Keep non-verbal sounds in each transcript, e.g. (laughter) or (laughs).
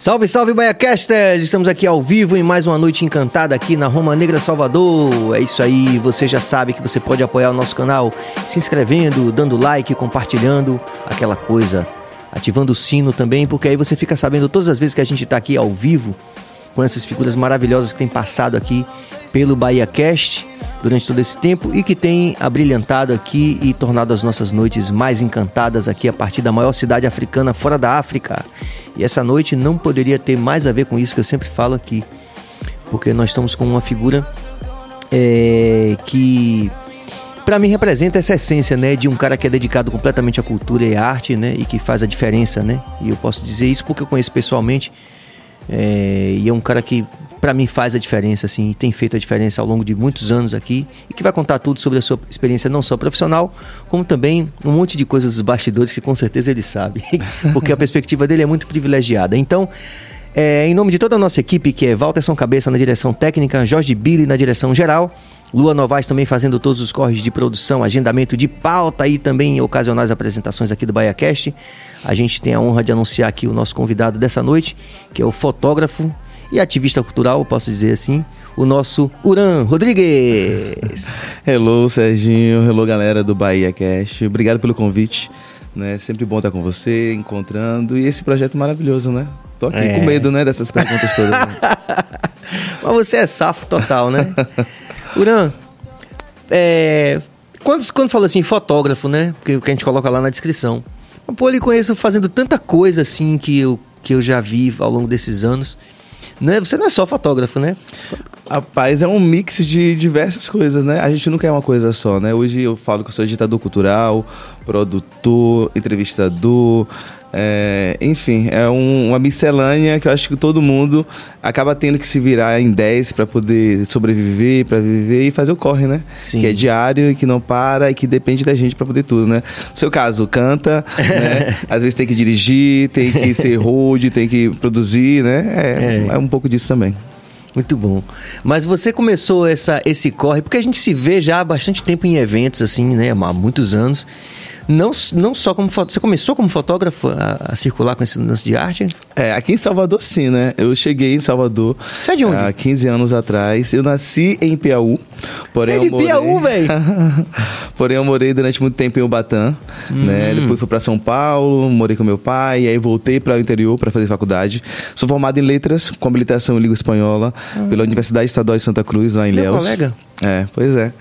Salve, salve, Baiacasters! Estamos aqui ao vivo em mais uma noite encantada aqui na Roma Negra Salvador. É isso aí, você já sabe que você pode apoiar o nosso canal se inscrevendo, dando like, compartilhando, aquela coisa, ativando o sino também, porque aí você fica sabendo todas as vezes que a gente está aqui ao vivo com essas figuras maravilhosas que têm passado aqui pelo Bahia Cast durante todo esse tempo e que tem abrilhantado aqui e tornado as nossas noites mais encantadas aqui a partir da maior cidade africana fora da África. E essa noite não poderia ter mais a ver com isso que eu sempre falo aqui, porque nós estamos com uma figura é, que para mim representa essa essência, né, de um cara que é dedicado completamente à cultura e à arte, né, e que faz a diferença, né. E eu posso dizer isso porque eu conheço pessoalmente é, e é um cara que para mim faz a diferença, assim, tem feito a diferença ao longo de muitos anos aqui e que vai contar tudo sobre a sua experiência não só profissional, como também um monte de coisas dos bastidores que com certeza ele sabe, (laughs) porque a perspectiva dele é muito privilegiada. Então, é, em nome de toda a nossa equipe, que é Walterson Cabeça na direção técnica, Jorge Billy na direção geral, Lua Novaes também fazendo todos os corres de produção, agendamento de pauta e também ocasionais apresentações aqui do BaiaCast. A gente tem a honra de anunciar aqui o nosso convidado dessa noite, que é o fotógrafo e ativista cultural, posso dizer assim, o nosso Uran Rodrigues. (laughs) hello, Serginho. Hello, galera do Bahia Cast. Obrigado pelo convite. Né? Sempre bom estar com você, encontrando. E esse projeto maravilhoso, né? Tô aqui é. com medo, né, dessas perguntas todas. Né? (laughs) Mas você é safo total, né? (laughs) Uran, é, quando, quando falou assim, fotógrafo, né? O que a gente coloca lá na descrição. Pô, ele conheço fazendo tanta coisa assim que eu, que eu já vi ao longo desses anos. Né? Você não é só fotógrafo, né? Rapaz, é um mix de diversas coisas, né? A gente nunca é uma coisa só, né? Hoje eu falo que eu sou editador cultural, produtor, entrevistador, é, enfim, é um, uma miscelânea que eu acho que todo mundo acaba tendo que se virar em 10 para poder sobreviver, para viver e fazer o corre, né? Sim. Que é diário e que não para e que depende da gente para poder tudo, né? No seu caso, canta, né? (laughs) Às vezes tem que dirigir, tem que ser road, tem que produzir, né? É, é. é um pouco disso também. Muito bom. Mas você começou essa, esse corre, porque a gente se vê já há bastante tempo em eventos, assim, né? Há muitos anos. Não, não só como Você começou como fotógrafo a, a, circular com esse lance de arte? É, aqui em Salvador sim, né? Eu cheguei em Salvador. Você é de onde? Há 15 anos atrás. Eu nasci em Piauí. Porém, Você é morei... Piauí, (laughs) velho? porém, eu morei durante muito tempo em Ubatã, hum. né? Depois fui para São Paulo, morei com meu pai, e aí voltei para o interior para fazer faculdade. Sou formado em letras, com habilitação em língua espanhola, hum. pela Universidade Estadual de Santa Cruz, lá em meu Léus. colega. É, pois é.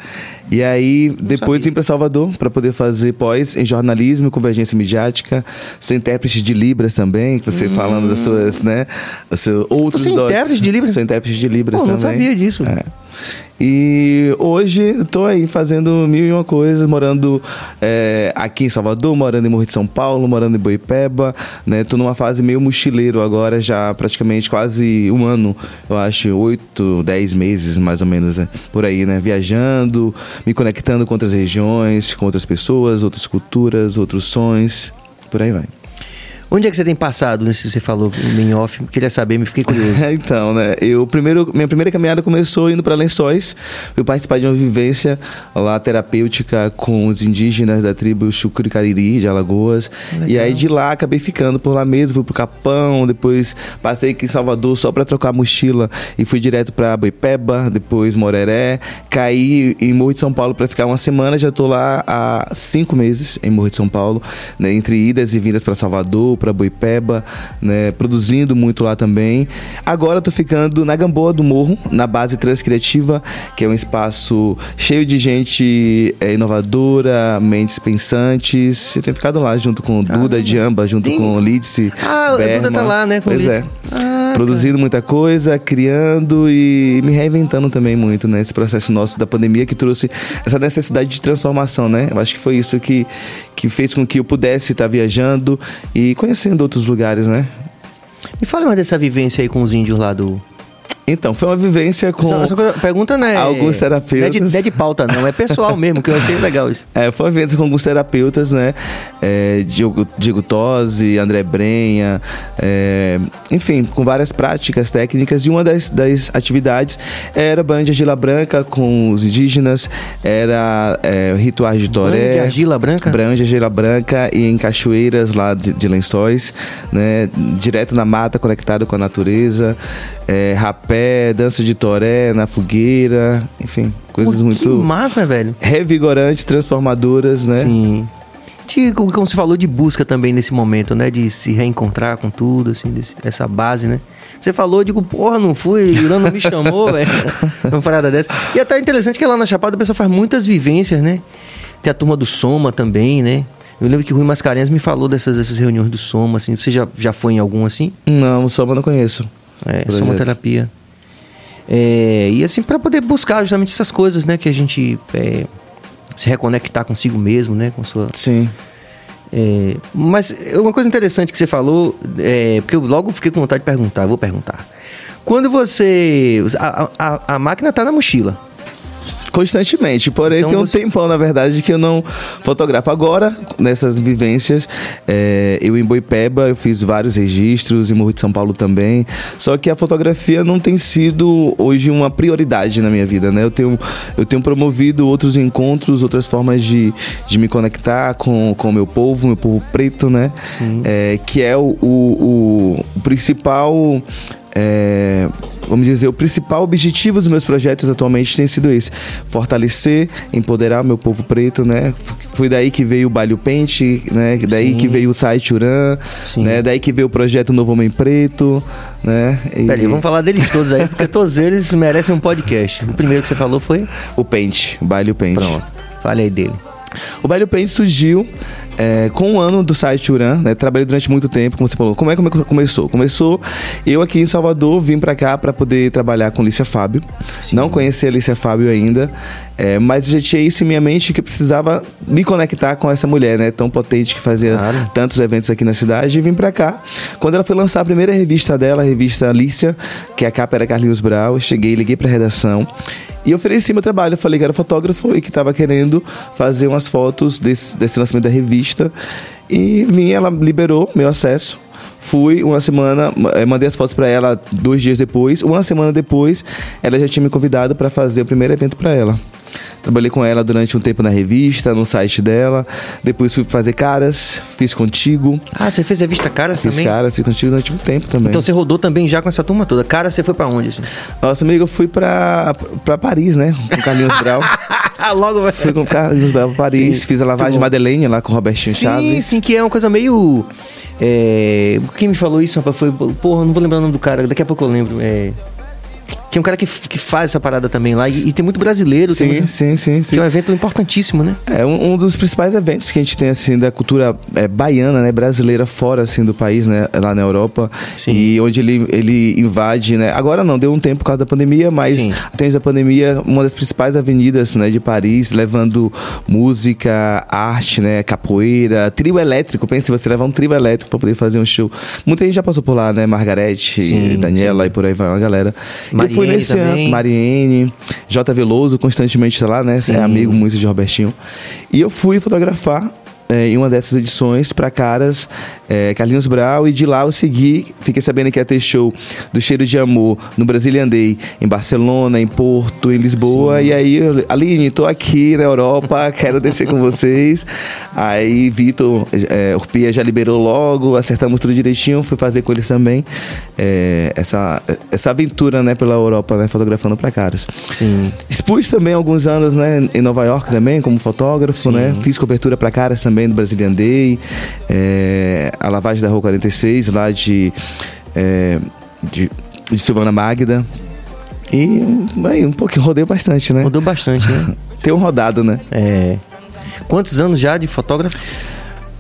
E aí, depois vim para Salvador para poder fazer pós em jornalismo e convergência midiática. Sou intérprete de Libras também, que você hum. falando das suas, né? Seus outros você é intérprete de Libras? Sou intérprete de Libras Pô, também. não sabia disso. É. E hoje estou aí fazendo mil e uma coisas, morando é, aqui em Salvador, morando em Morro de São Paulo, morando em Boipeba, né? Tô numa fase meio mochileiro agora, já praticamente quase um ano, eu acho, oito, dez meses mais ou menos, né? por aí, né? Viajando, me conectando com outras regiões, com outras pessoas, outras culturas, outros sons, por aí vai. Onde é que você tem passado nesse você falou em off? Queria saber, me fiquei curioso. (laughs) então, né? Eu primeiro, minha primeira caminhada começou indo para Lençóis. Fui participar de uma vivência lá terapêutica com os indígenas da tribo Chucuri Cariri de Alagoas. Legal. E aí de lá acabei ficando por lá mesmo, fui pro Capão, depois passei aqui em Salvador só para trocar a mochila e fui direto para Boipeba, depois Moreré, caí em Morro de São Paulo para ficar uma semana, já tô lá há cinco meses em Morro de São Paulo, né? entre idas e vindas para Salvador, para Boipeba, né, produzindo muito lá também. Agora estou ficando na Gamboa do Morro, na base Transcriativa, que é um espaço cheio de gente é, inovadora, mentes pensantes. Eu tenho ficado lá junto com Duda ah, Diamba, junto com Lidse. Ah, Berma. a Duda tá lá, né? Com pois é. Ah, produzindo cara. muita coisa, criando e me reinventando também muito, né? Esse processo nosso da pandemia que trouxe essa necessidade de transformação, né? Eu acho que foi isso que, que fez com que eu pudesse estar viajando e conhecendo outros lugares, né? Me fala mais dessa vivência aí com os índios lá do, então, foi uma vivência com. Essa pergunta não é. Alguns terapeutas. Não é de, não é de pauta, não. É pessoal mesmo, que eu achei legal isso. (laughs) É, foi uma vivência com alguns terapeutas, né? É, Diego, Diego Tosi, André Brenha, é, enfim, com várias práticas técnicas. E uma das, das atividades era banho de argila branca com os indígenas, era é, rituais de toré. Banho de argila branca? Banho de argila branca e em cachoeiras lá de, de lençóis, né? Direto na mata, conectado com a natureza. É, rapé, dança de toré na fogueira, enfim, coisas Pô, muito Que massa, velho. revigorantes, transformadoras, né? Sim. De, como você falou, de busca também nesse momento, né? De se reencontrar com tudo, assim, desse, dessa base, né? Você falou, eu digo, porra, não fui, o não me chamou, (laughs) velho. Uma parada dessa. E até é interessante que lá na Chapada a pessoa faz muitas vivências, né? Tem a turma do Soma também, né? Eu lembro que o Rui Mascarenhas me falou dessas, dessas reuniões do Soma, assim. Você já, já foi em algum assim? Não, o Soma eu não conheço. É, Projeto. somoterapia. É, e assim, para poder buscar justamente essas coisas, né? Que a gente é, se reconectar consigo mesmo, né? Com sua. Sim. É, mas uma coisa interessante que você falou, é, porque eu logo fiquei com vontade de perguntar, vou perguntar. Quando você. A, a, a máquina tá na mochila. Constantemente, porém Então tem um você- tempão, na verdade, que eu não fotografo. Agora, nessas vivências, é, eu em Boipeba, eu fiz vários registros, em Morro de São Paulo também. Só que a fotografia não tem sido hoje uma prioridade na minha vida, né? Eu tenho, eu tenho promovido outros encontros, outras formas de, de me conectar com o meu povo, meu povo preto, né? Sim. É, que é o, o- o principal. É, vamos dizer, o principal objetivo dos meus projetos atualmente tem sido esse: fortalecer, empoderar o meu povo preto, né? Foi daí que veio o Balho Pente, né? Daí Sim. que veio o site Uran, né? Daí que veio o projeto Novo Homem Preto, né? E Peraí, vamos falar deles todos aí, porque todos eles merecem um podcast. O primeiro que você falou foi. o Pente, o Balho Pente. Pronto. Fale aí dele. O Baile Pente surgiu é, com um ano do site Uran, né? Trabalhei durante muito tempo, como você falou. Como é que come- começou? Começou eu aqui em Salvador, vim pra cá pra poder trabalhar com Lícia Fábio. Sim. Não conhecia a Lícia Fábio ainda, é, mas já tinha isso em minha mente que eu precisava me conectar com essa mulher, né? Tão potente que fazia Claro. tantos eventos aqui na cidade e vim pra cá. Quando ela foi lançar a primeira revista dela, a revista Lícia, que a capa era Carlinhos Brau, eu cheguei, liguei pra redação e ofereci meu trabalho. Eu falei que era fotógrafo e que estava querendo fazer umas fotos desse, desse lançamento da revista. E vim, ela liberou meu acesso. Fui uma semana, eh, mandei as fotos para ela dois dias depois. Uma semana depois, ela já tinha me convidado para fazer o primeiro evento para ela. Trabalhei com ela durante um tempo na revista, no site dela. Depois fui fazer caras, fiz contigo. Ah, você fez revista Caras Fiz também? caras, fiz contigo durante um tempo também. Então você rodou também já com essa turma toda. Cara, você foi pra onde, assim? Nossa, amigo, eu fui pra, pra Paris, né? Com o Carlinhos Brau. (laughs) Logo, velho. Fui com o Carlinhos Brau pra Paris, Sim, fiz a lavagem de. Madeleine lá com o Robertinho Sim, Chaves. sim, que é uma coisa meio. É... Quem me falou isso, rapaz, foi. Porra, não vou lembrar o nome do cara, daqui a pouco eu lembro. É... Que é um cara que, que faz essa parada também lá. E, e tem muito brasileiro, Sim, muito- sim, sim, que sim. é um evento importantíssimo, né? É um, um dos principais eventos que a gente tem, assim, da cultura é, baiana, né? Brasileira fora, assim, do país, né? Lá na Europa. Sim. E onde ele, ele invade, né? Agora não, deu um tempo por causa da pandemia, mas Sim. antes da pandemia, uma das principais avenidas, né? De Paris, levando música, arte, né? Capoeira, trio elétrico. Pense você levar um trio elétrico pra poder fazer um show. Muita gente já passou por lá, né? Margarete, Sim, Daniela e por aí vai uma galera. Eu fui nesse também. ano, Mariene, J. Veloso constantemente tá lá, né? Sim. É amigo muito de Robertinho. E eu fui fotografar é, em uma dessas edições para caras é, Carlinhos Brau e de lá eu segui, fiquei sabendo que ia ter show do Cheiro de Amor no Brasília Andei, em Barcelona, em Porto, em Lisboa. E aí, eu, Aline, tô aqui na Europa, (laughs) quero descer com vocês. Aí Vitor é, Urpia já liberou logo, acertamos tudo direitinho, fui fazer com eles também é, essa, essa aventura né, pela Europa, né, fotografando para caras. Sim. Expus também alguns anos, né, em Nova York também, como fotógrafo, Sim. né? Fiz cobertura para caras também do Brazilian Day, é, a lavagem da Rua 46, lá de, é, de, de Silvana Magda. E aí, um pouquinho, rodei bastante, né? Mudou bastante, né? (laughs) Tenho rodado, né? É. Quantos anos já de fotógrafo?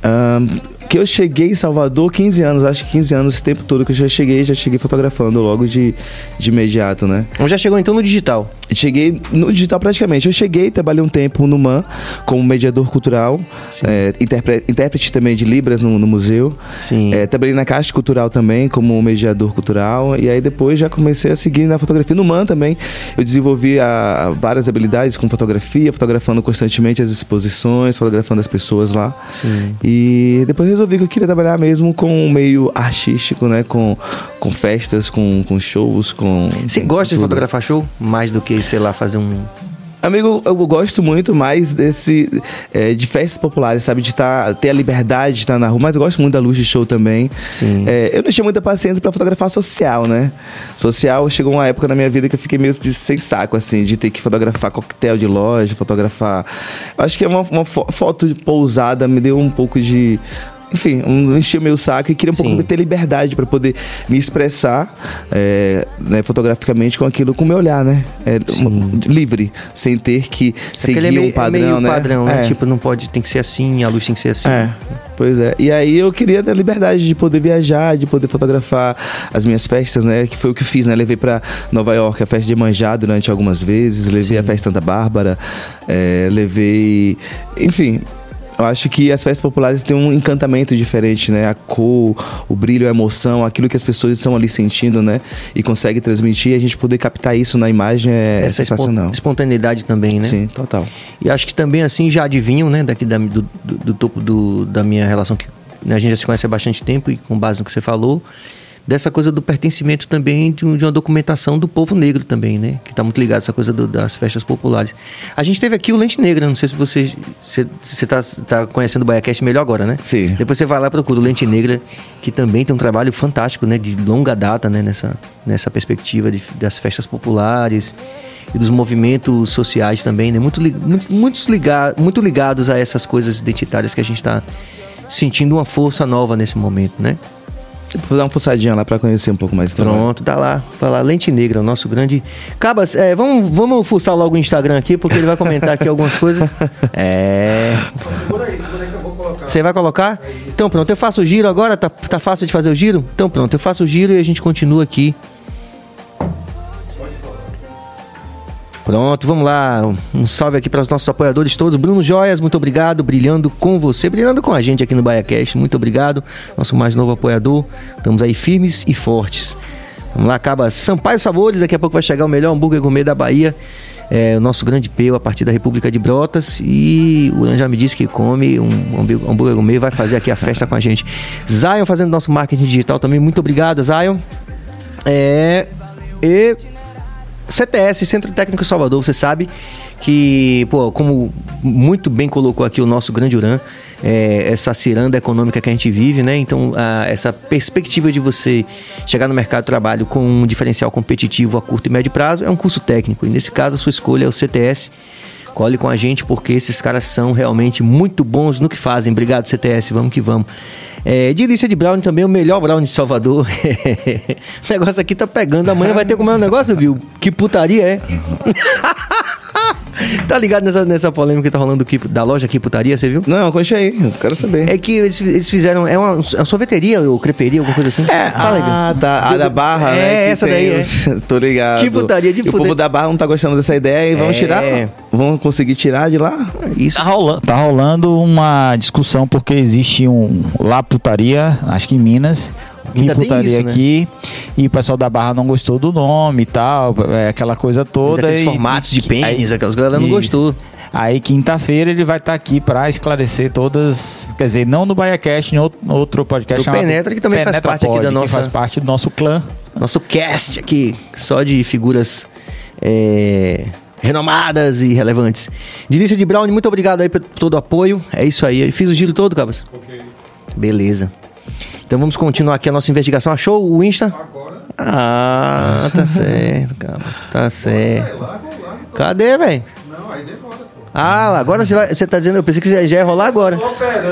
Ahn, que eu cheguei em Salvador, 15 anos, acho que 15 anos, esse tempo todo que eu já cheguei, já cheguei fotografando logo de, de imediato, né? Já chegou então no digital. Cheguei no digital praticamente. Eu cheguei, trabalhei um tempo no MAN como mediador cultural, é, intérprete, intérprete, também de Libras no, no museu. Sim. É, trabalhei na Caixa Cultural também como mediador cultural. E aí depois já comecei a seguir na fotografia. No MAN também eu desenvolvi a, várias habilidades com fotografia, fotografando constantemente as exposições, fotografando as pessoas lá. Sim. E depois resolvi que eu queria trabalhar mesmo com o meio artístico, né? Com, com festas, com, com shows, com. Você com gosta de tudo. fotografar show? Mais do que, sei lá, fazer um. Amigo, eu gosto muito mais desse é, de festas populares, sabe? De tá, ter a liberdade de estar na rua, mas eu gosto muito da luz de show também. Sim. É, eu não tinha muita paciência para fotografar social, né? Social chegou uma época na minha vida que eu fiquei meio que sem saco, assim, de ter que fotografar coquetel de loja, fotografar. Eu acho que uma, uma fo- foto de pousada me deu um pouco de. Enfim, um, encheu meu saco e queria um Sim. pouco ter liberdade para poder me expressar é, né, fotograficamente com aquilo, com o meu olhar, né? É, livre, sem ter que seguir Porque ele é meio, um padrão, é meio né? padrão, né? É. Tipo, não pode, tem que ser assim, a luz tem que ser assim. É, pois é. E aí eu queria ter a liberdade de poder viajar, de poder fotografar as minhas festas, né? Que foi o que fiz, né? Levei pra Nova York a festa de Manjá durante algumas vezes, levei a festa Santa Bárbara, é, levei. Enfim. Eu acho que as festas populares têm um encantamento diferente, né? A cor, o brilho, a emoção, aquilo que as pessoas estão ali sentindo, né? E consegue transmitir, a gente poder captar isso na imagem é Essa sensacional. espontaneidade também, né? Sim, total. E acho que também assim já adivinham, né, daqui da- do, do- do topo do- da minha relação que né, a gente já se conhece há bastante tempo e com base no que você falou, dessa coisa do pertencimento também de, um- uma documentação do povo negro também, né? Que está muito ligado a essa coisa do- das festas populares. A gente teve aqui o Lente Negra, não sei se você você tá, conhecendo o Baiacast melhor agora, né? Sim. Depois você vai lá e procura o Lente Negra, que também tem um trabalho fantástico, né? De longa data, né? Nessa, nessa perspectiva de- das festas populares e dos movimentos sociais também, né? Muito, muito, muitos liga, muito ligados a essas coisas identitárias que a gente está sentindo uma força nova nesse momento, né? Vou dar uma fuçadinha lá pra conhecer um pouco mais. Pronto, tá lá. Vai lá, Lente Negra, o nosso grande. Cabas, é, vamos, vamos fuçar logo o Instagram aqui, porque ele vai comentar aqui algumas coisas. (laughs) É. Você vai colocar? Então pronto, eu faço o giro agora, tá, tá fácil de fazer o giro? Então pronto, eu faço o giro e a gente continua aqui. Pronto, vamos lá. Um salve aqui para os nossos apoiadores todos. Bruno Joias, muito obrigado. Brilhando com você, brilhando com a gente aqui no BaiaCast. Muito obrigado. Nosso mais novo apoiador. Estamos aí firmes e fortes. Vamos lá, acaba Sampaio Sabores. Daqui a pouco vai chegar o melhor hambúrguer gourmet da Bahia. É, o nosso grande peu a partir da República de Brotas. E o já me disse que come um hambúrguer gourmet. Vai fazer aqui a festa com a gente. Zion fazendo nosso marketing digital também. Muito obrigado, Zion. É. E CTS, Centro Técnico Salvador, você sabe que, pô, como muito bem colocou aqui o nosso grande Uran, é, essa ciranda econômica que a gente vive, né? Então, a- essa perspectiva de você chegar no mercado de trabalho com um diferencial competitivo a curto e médio prazo é um curso técnico. E nesse caso, a sua escolha é o CTS. Cole com a gente porque esses caras são realmente muito bons no que fazem. Obrigado, CTS. Vamos que vamos. É, delícia de brownie também, o melhor brownie de Salvador. (laughs) o negócio aqui tá pegando. Amanhã vai ter como é um negócio, viu? Que putaria é? (laughs) tá ligado nessa, nessa polêmica que tá rolando do que, da loja aqui putaria, você viu? Não, conte aí, eu quero saber. É que eles, eles fizeram. É uma, é uma sorveteria ou creperia, alguma coisa assim? É, Fala aí, Bill. ah, tá. A da Barra, É, né? que essa tem daí, é. (laughs) Tô ligado. Que putaria de E o fuder. povo da Barra não tá gostando dessa ideia e vão É. tirar? Vão conseguir tirar de lá? Isso. Tá rolando, tá rolando uma discussão porque existe um lá putaria, acho que em Minas, que Ainda tem putaria isso, né? aqui e o pessoal da Barra não gostou do nome e tal, é, aquela coisa toda. Daqueles e- formatos de pênis, aquelas coisas, ela não Isso. gostou. Aí quinta-feira ele vai estar aqui pra esclarecer todas, quer dizer, não no BaiaCast, em outro, outro podcast chamado Penetra, que também faz parte aqui da que nossa- faz parte do nosso clã. Nosso cast aqui, só de figuras é, renomadas e relevantes. Delícia de Brown, muito obrigado aí por todo o apoio. É isso aí. Fiz o giro todo, Cabas? Ok. Beleza. Então vamos continuar aqui a nossa investigação. Achou o Insta? Agora. Ah, tá (laughs) certo, Cabas. Tá certo. Cadê, velho? Não, aí demora. Ah, agora você, vai, você tá dizendo, eu pensei que já ia rolar agora.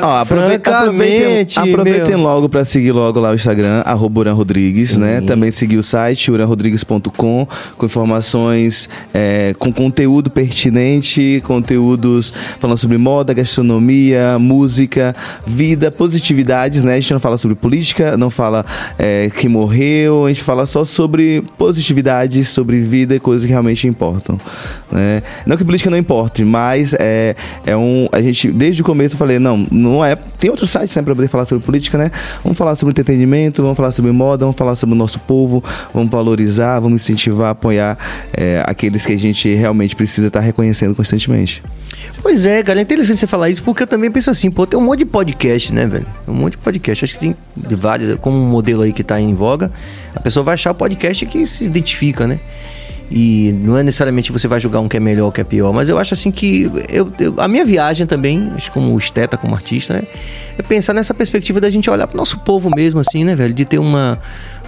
Ó, aproveitem, Francamente, aproveitem logo para seguir logo lá o Instagram, arroba Uran Rodrigues, né? Também seguir o site uranrodrigues.com com informações, é, com conteúdo pertinente, conteúdos falando sobre moda, gastronomia, música, vida, positividades, né? A gente não fala sobre política, não fala é, que morreu, a gente fala só sobre positividades, sobre vida e coisas que realmente importam, né? Não que política não importe, mas é, é um... A gente, desde o começo eu falei, não, não é... Tem outros sites né, para poder falar sobre política, né? Vamos falar sobre entretenimento, vamos falar sobre moda, vamos falar sobre o nosso povo, vamos valorizar, vamos incentivar, apoiar é, aqueles que a gente realmente precisa estar reconhecendo constantemente. Pois é, cara, é interessante você falar isso, porque eu também penso assim, pô, tem um monte de podcast, né, velho? Um monte de podcast. Acho que tem vários, como um modelo aí que tá em voga, a pessoa vai achar o podcast que se identifica, né? E não é necessariamente você vai julgar um que é melhor ou que é pior, mas eu acho assim que eu, eu- a minha viagem também, acho como esteta, como artista, né, é pensar nessa perspectiva da gente olhar pro nosso povo mesmo, assim, né, velho? De ter uma,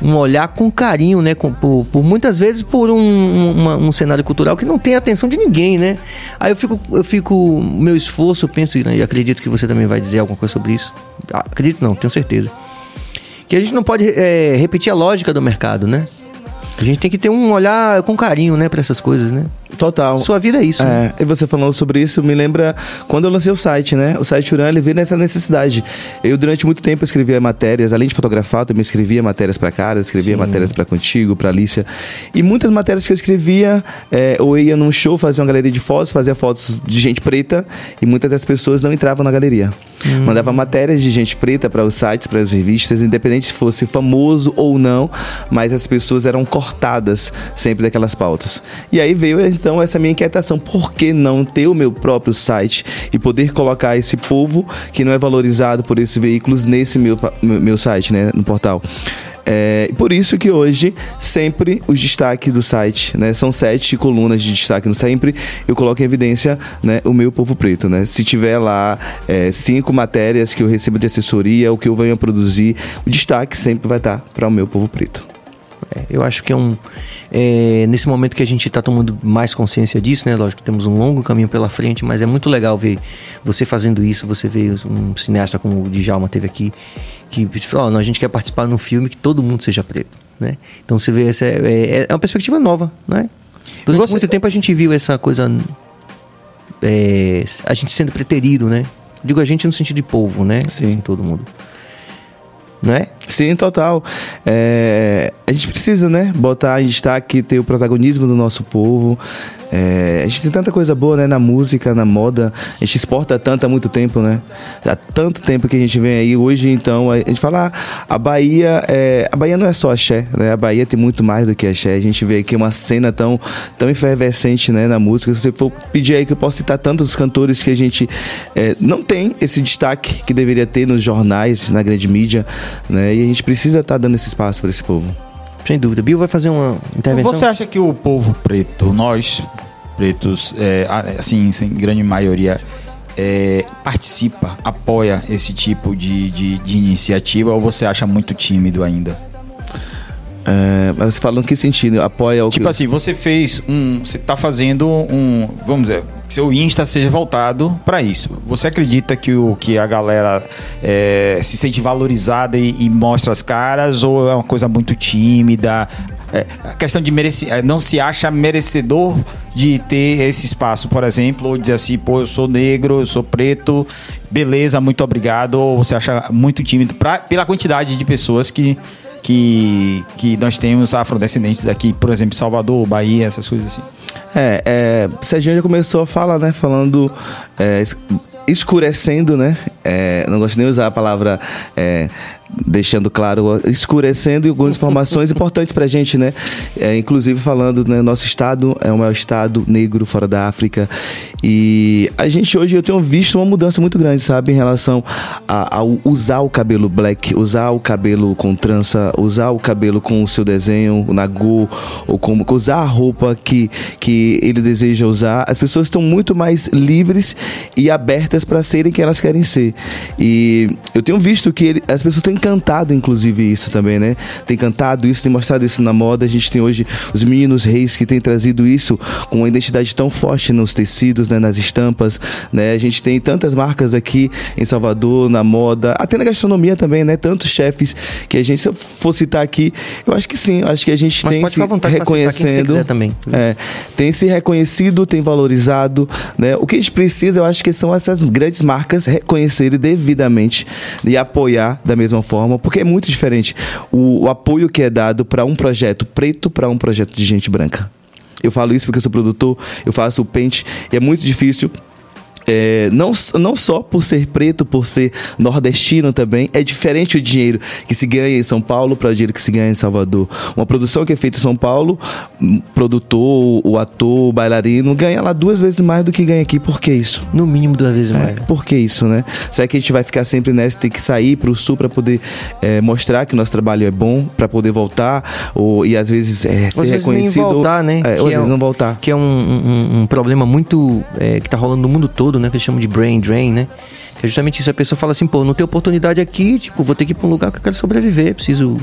um olhar com carinho, né? Com, por, por muitas vezes por um, uma- um cenário cultural que não tem atenção de ninguém, né? Aí eu fico, eu fico, meu esforço, eu penso né, e acredito que você também vai dizer alguma coisa sobre isso. Ah, Acredito não, tenho certeza. Que a gente não pode é, repetir a lógica do mercado, né? A gente tem que ter um olhar com carinho, né, para essas coisas, né? Total. Sua vida é isso. né? É, e você falando sobre isso me lembra quando eu lancei o site, né? O site Uran, ele veio nessa necessidade. Eu, durante muito tempo, escrevia matérias, além de fotografar, eu também escrevia matérias pra cara, escrevia matérias pra Contigo, pra Alicia. E muitas matérias que eu escrevia, é, ou eu ia num show, fazia uma galeria de fotos, fazia fotos de gente preta, e muitas das pessoas não entravam na galeria. Mandava matérias de gente preta para os sites, para as revistas, independente se fosse famoso ou não, mas as pessoas eram cortadas sempre daquelas pautas. E aí veio então essa minha inquietação: por que não ter o meu próprio site e poder colocar esse povo que não é valorizado por esses veículos nesse meu, meu site, né, no portal? É, por isso que hoje sempre os destaques do site, né, são sete colunas de destaque no sempre eu coloco em evidência, né, o meu povo preto, né. Se tiver lá é, cinco matérias que eu recebo de assessoria, o que eu venho a produzir, o destaque sempre vai estar para o meu povo preto. É, eu acho que é um. é, nesse momento que a gente está tomando mais consciência disso, né? Lógico que temos um longo caminho pela frente, mas é muito legal ver você fazendo isso. Você vê um cineasta como o Djalma teve aqui, que falou: "Ó, a gente quer participar num filme que todo mundo seja preto. Né? Então você vê, essa é, é- é uma perspectiva nova. Né? Durante Você- muito tempo a gente viu essa coisa. é, a gente sendo preterido, né? Digo a gente no sentido de povo, né? Sim. Todo mundo. Não é? Sim, total. É, a gente precisa, né, botar em destaque, ter o protagonismo do nosso povo. É, a gente tem tanta coisa boa, né, na música, na moda. A gente exporta tanto há muito tempo, né? Há tanto tempo que a gente vem aí. Hoje, então, a gente fala, ah, a Bahia, é, a Bahia não é só axé, né? A Bahia tem muito mais do que axé. A gente vê aqui uma cena tão, tão efervescente, né, na música. Se você for pedir aí que eu posso citar tantos cantores que a gente é, não tem esse destaque que deveria ter nos jornais, na grande mídia, né? E a gente precisa estar dando esse espaço para esse povo. Sem dúvida. Bill vai fazer uma intervenção. Você acha que o povo preto, nós pretos, é, assim, em grande maioria, é, participa, apoia esse tipo de, de, de iniciativa ou você acha muito tímido ainda? É, mas você fala em que sentido? Apoia o Tipo que... assim, você fez um. Você tá fazendo um. Vamos dizer, seu Insta seja voltado para isso. Você acredita que, o, que a galera é, se sente valorizada e, e mostra as caras, ou é uma coisa muito tímida? É, a questão de merecer, é, não se acha merecedor de ter esse espaço, por exemplo, ou dizer assim, pô, eu sou negro, eu sou preto, beleza, muito obrigado, ou você acha muito tímido pra, pela quantidade de pessoas que, que, que nós temos afrodescendentes aqui, por exemplo, Salvador, Bahia, essas coisas assim. É, é, Serginho já começou a falar, né? Falando, é, es- escurecendo, né? É, não gosto nem de usar a palavra é, deixando claro, escurecendo algumas informações importantes pra gente, né? É, inclusive falando, né? Nosso estado é o maior estado negro fora da África e a gente hoje eu tenho visto uma mudança muito grande, sabe? Em relação a- ao usar o cabelo black, usar o cabelo com trança, usar o cabelo com o seu desenho, o nagô, ou como usar a roupa que, que ele deseja usar. As pessoas estão muito mais livres e abertas para serem quem elas querem ser. E eu tenho visto que ele- as pessoas têm cantado, inclusive, isso também, né? Tem cantado isso, tem mostrado isso na moda. A gente tem hoje os meninos reis que têm trazido isso com uma identidade tão forte nos tecidos, né? nas estampas, né? A gente tem tantas marcas aqui em Salvador, na moda, até na gastronomia também, né? Tantos chefes que a gente, se eu for citar aqui, eu acho que sim, acho que a gente Mas tem se reconhecendo. também. É, tem se reconhecido, tem valorizado, né? O que a gente precisa, eu acho que são essas grandes marcas reconhecerem devidamente e apoiar da mesma forma, porque é muito diferente o, o apoio que é dado para um projeto preto para um projeto de gente branca. Eu falo isso porque eu sou produtor, eu faço o pente, e é muito difícil é, não, não só por ser preto, por ser nordestino também, é diferente o dinheiro que se ganha em São Paulo para o dinheiro que se ganha em Salvador. Uma produção que é feita em São Paulo, o produtor, o ator, o bailarino, ganha lá duas vezes mais do que ganha aqui. Por que isso? No mínimo duas vezes mais. É, por que isso, né? Será que a gente vai ficar sempre nessa, ter que sair para o sul para poder é, mostrar que o nosso trabalho é bom, para poder voltar, ou, e às vezes é, ser Às vezes nem reconhecido. voltar, né? É, ou às é vezes um- não voltar. Que é um, um- um problema muito. é, que tá rolando no mundo todo, né? Que eles chamam de brain drain, né? Que é justamente isso. A pessoa fala assim, pô, não tem oportunidade aqui, tipo, vou ter que ir pra um lugar que eu quero sobreviver. Preciso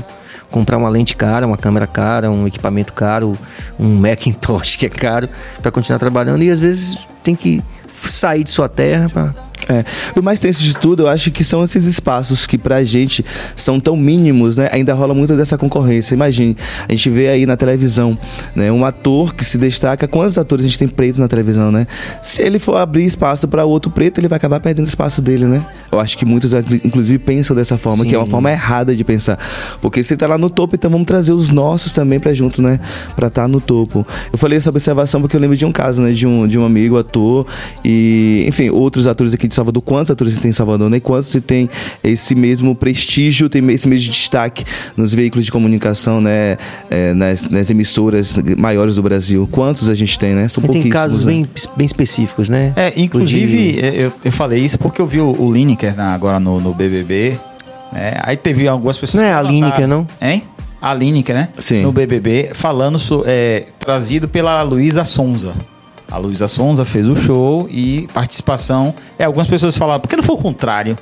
comprar uma lente cara, uma câmera cara, um equipamento caro, um Macintosh que é caro, pra continuar trabalhando. E às vezes tem que sair de sua terra pra. É. O mais tenso de tudo, eu acho que são esses espaços que pra gente são tão mínimos, né? Ainda rola muito dessa concorrência. Imagine, a gente vê aí na televisão, né? Um ator que se destaca. Quantos atores a gente tem preto na televisão, né? Se ele for abrir espaço pra outro preto, ele vai acabar perdendo o espaço dele, né? Eu acho que muitos, inclusive, pensam dessa forma, que é uma Sim. forma errada de pensar. Porque se ele tá lá no topo, então vamos trazer os nossos também pra junto, né? Pra estar no topo. Eu falei essa observação porque eu lembro de um caso, né? De um, de um amigo, ator, e, enfim, outros atores aqui de Salvador. Quantos atores você tem em Salvador, né? Quantos você tem esse mesmo prestígio, tem esse mesmo destaque nos veículos de comunicação, né? É, nas, nas emissoras maiores do Brasil. Quantos a gente tem, né? São Tem pouquíssimos. casos né? bem, bem específicos, né? É, inclusive, eu, eu falei isso porque eu vi o, o Lineker na- agora no, no BBB. né? Aí teve algumas pessoas. Não é que a Lineker, não? Hein? A Lineker, né? Sim. No BBB, falando, é, trazido pela Luísa Sonza. A Luísa Sonza fez o show e participação. É, algumas pessoas falaram, por que não foi o contrário?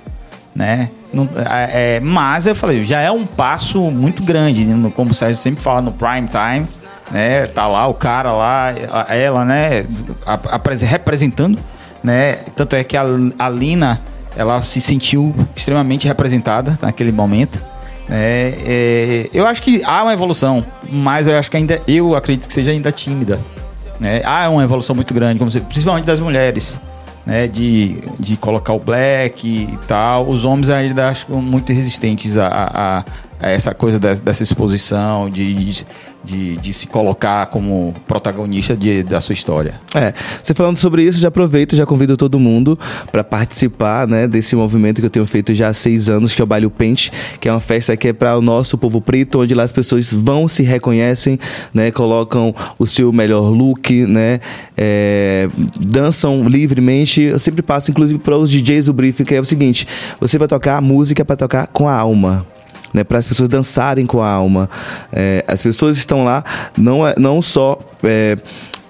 Né? Não- é, é, mas eu falei, já é um passo muito grande, né? Como o Sérgio sempre fala no prime time, né? Tá lá o cara lá, a- ela, né? a- apres- representando, né? Tanto é que a, a Lina, ela se sentiu extremamente representada naquele momento. né? É, eu acho que há uma evolução, mas eu acho que ainda, eu acredito que seja ainda tímida. Né? Há uma evolução muito grande, você, principalmente das mulheres, né? De, de colocar o black e tal. Os homens ainda acho muito resistentes a, a- a- essa coisa dessa exposição, de, de, de se colocar como protagonista de- da sua história. É, você falando sobre isso, já aproveito, já convido todo mundo para participar, né, desse movimento que eu tenho feito já há seis anos, que é o Baile Pente, que é uma festa que é para o nosso povo preto, onde lá as pessoas vão, se reconhecem, né, colocam o seu melhor look, né, é, dançam livremente. Eu sempre passo, inclusive, para os DJs o briefing, que é o seguinte: você vai tocar música para tocar com a alma né, para as pessoas dançarem com a alma. É, as pessoas estão lá não, é, não só é,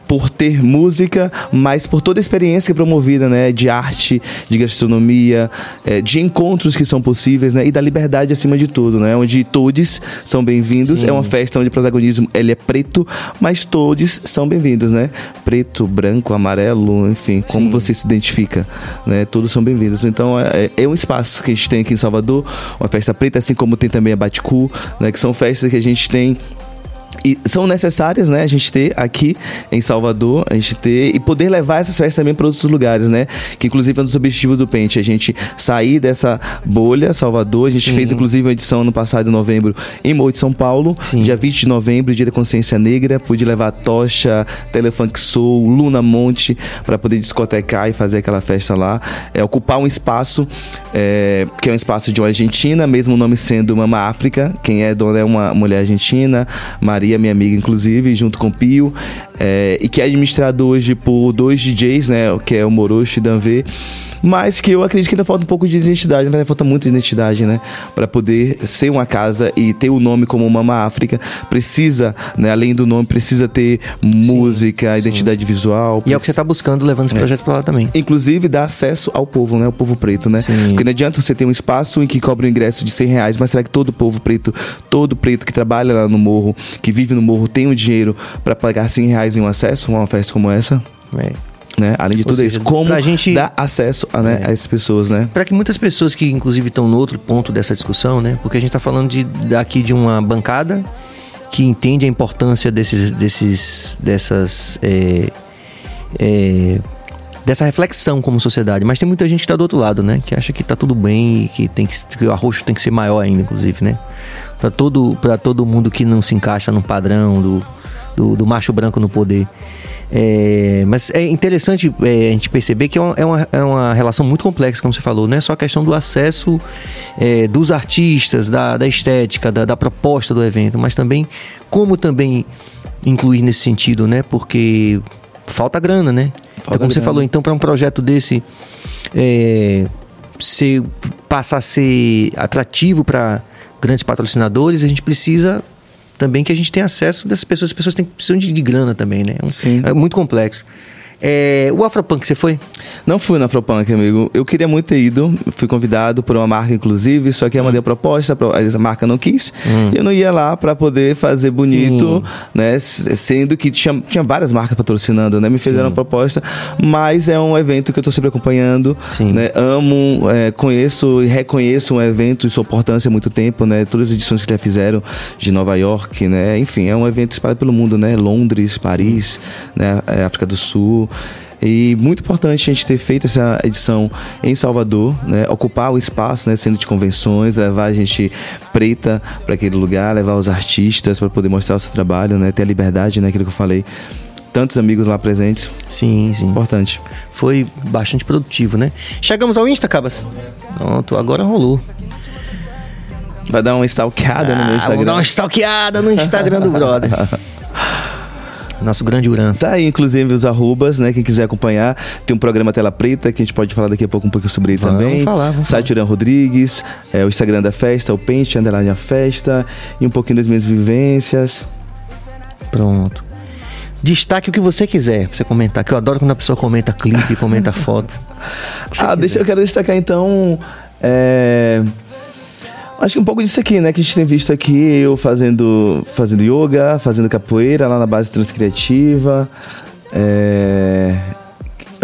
por ter música, mas por toda a experiência promovida, né, de arte, de gastronomia, é, de encontros que são possíveis, né, e da liberdade acima de tudo, né, onde todos são bem-vindos. É uma festa onde o protagonismo ele é preto, mas todos são bem-vindos, né? Preto, branco, amarelo, enfim, como Sim. você se identifica, né? Todos são bem-vindos. Então é, é um espaço que a gente tem aqui em Salvador, uma festa preta, assim como tem também a Baticu, né? Que são festas que a gente tem e são necessárias, né, a gente ter aqui em Salvador, a gente ter e poder levar essas festas também para outros lugares, né? Que inclusive é um dos objetivos do Pente, a gente sair dessa bolha, Salvador. A gente fez inclusive uma edição no passado em novembro em Morro de São Paulo, Sim. dia 20 de novembro, dia da consciência negra, pude levar Tocha, Telefunk Soul, Luna Monte para poder discotecar e fazer aquela festa lá, é ocupar um espaço é, que é um espaço de uma Argentina, mesmo o nome sendo Mama África, quem é dona é uma mulher argentina, Maria Maria, minha amiga, inclusive, junto com o Pio, é, e que é administrado hoje por dois DJs, né? Que é o Morocho e Danvê mas que eu acredito que ainda falta um pouco de identidade, ainda falta muita identidade, né? Para poder ser uma casa e ter o nome como Mama África, precisa, né, além do nome, precisa ter música, sim, identidade sim. visual. E é o que você está buscando levando esse é. projeto é. para lá também. Inclusive, dar acesso ao povo, né? O povo preto, né? Sim. Porque não adianta você ter um espaço em que cobra um ingresso de 100 reais, mas será que todo o povo preto, todo preto que trabalha lá no morro, que vive no morro, tem o dinheiro para pagar 100 reais em um acesso a uma festa como essa? É. Né? Além de Ou tudo seja, isso, como a gente dar acesso a, né, é. a essas pessoas, né? Para que muitas pessoas que inclusive estão no outro ponto dessa discussão, né? Porque a gente está falando de daqui de uma bancada que entende a importância desses, desses dessas é, é, dessa reflexão como sociedade, mas tem muita gente que está do outro lado, né? Que acha que está tudo bem e que tem que, que o arroxo tem que ser maior ainda, inclusive, né? Para todo todo mundo que não se encaixa no padrão do, do, do macho branco no poder. É, mas é interessante é, a gente perceber que é uma, é uma, é relação muito complexa, como você falou, não é só a questão do acesso é, dos artistas, da, da estética, da, da, proposta do evento, mas também como também incluir nesse sentido, né? Porque falta grana, né? Falta então, como grana. você falou, então para um projeto desse é, ser, passar a ser atrativo para grandes patrocinadores, a gente precisa também que a gente tem acesso dessas pessoas. As pessoas têm, precisam de, de grana também, né? É Sim. É muito complexo. É, o Afropunk, você foi? Não fui no Afropunk, amigo. Eu queria muito ter ido. Fui convidado por uma marca, inclusive, só que eu mandei a proposta, a marca não quis. Hum. E eu não ia lá para poder fazer bonito, Sim. né? Sendo que tinha, tinha várias marcas patrocinando, né? Me fizeram a proposta, mas é um evento que eu tô sempre acompanhando. Né? Amo, é, conheço e reconheço um evento e sua importância há muito tempo, né? Todas as edições que já fizeram de Nova York, né? Enfim, é um evento espalhado pelo mundo, né? Londres, Paris, né? É, África do Sul. E muito importante a gente ter feito essa edição em Salvador, né? ocupar o espaço, né? centro de convenções, levar a gente preta para aquele lugar, levar os artistas para poder mostrar o seu trabalho, né? ter a liberdade, né? aquilo que eu falei. Tantos amigos lá presentes. Sim, sim. Importante. Foi bastante produtivo, né? Chegamos ao Insta, Cabas. Pronto, agora rolou. Vai dar uma stalkeada ah, no meu Instagram. Vou dar uma stalkeada no Instagram do brother. (laughs) Nosso grande Uran. Tá aí, inclusive, os arrobas, né? Quem quiser acompanhar. Tem um programa Tela Preta, que a gente pode falar daqui a pouco um pouco sobre ele vamos também. Falar, vamos Site Uran Rodrigues, é, o Instagram da festa, o Pente, Underline a Festa, e um pouquinho das minhas vivências. Pronto. Destaque o que você quiser pra você comentar, que eu adoro quando a pessoa comenta clipe, comenta (laughs) foto. Ah, deixa, eu quero destacar então. É Acho que um pouco disso aqui, né? Que a gente tem visto aqui, eu fazendo, fazendo yoga, fazendo capoeira lá na base transcriativa. É,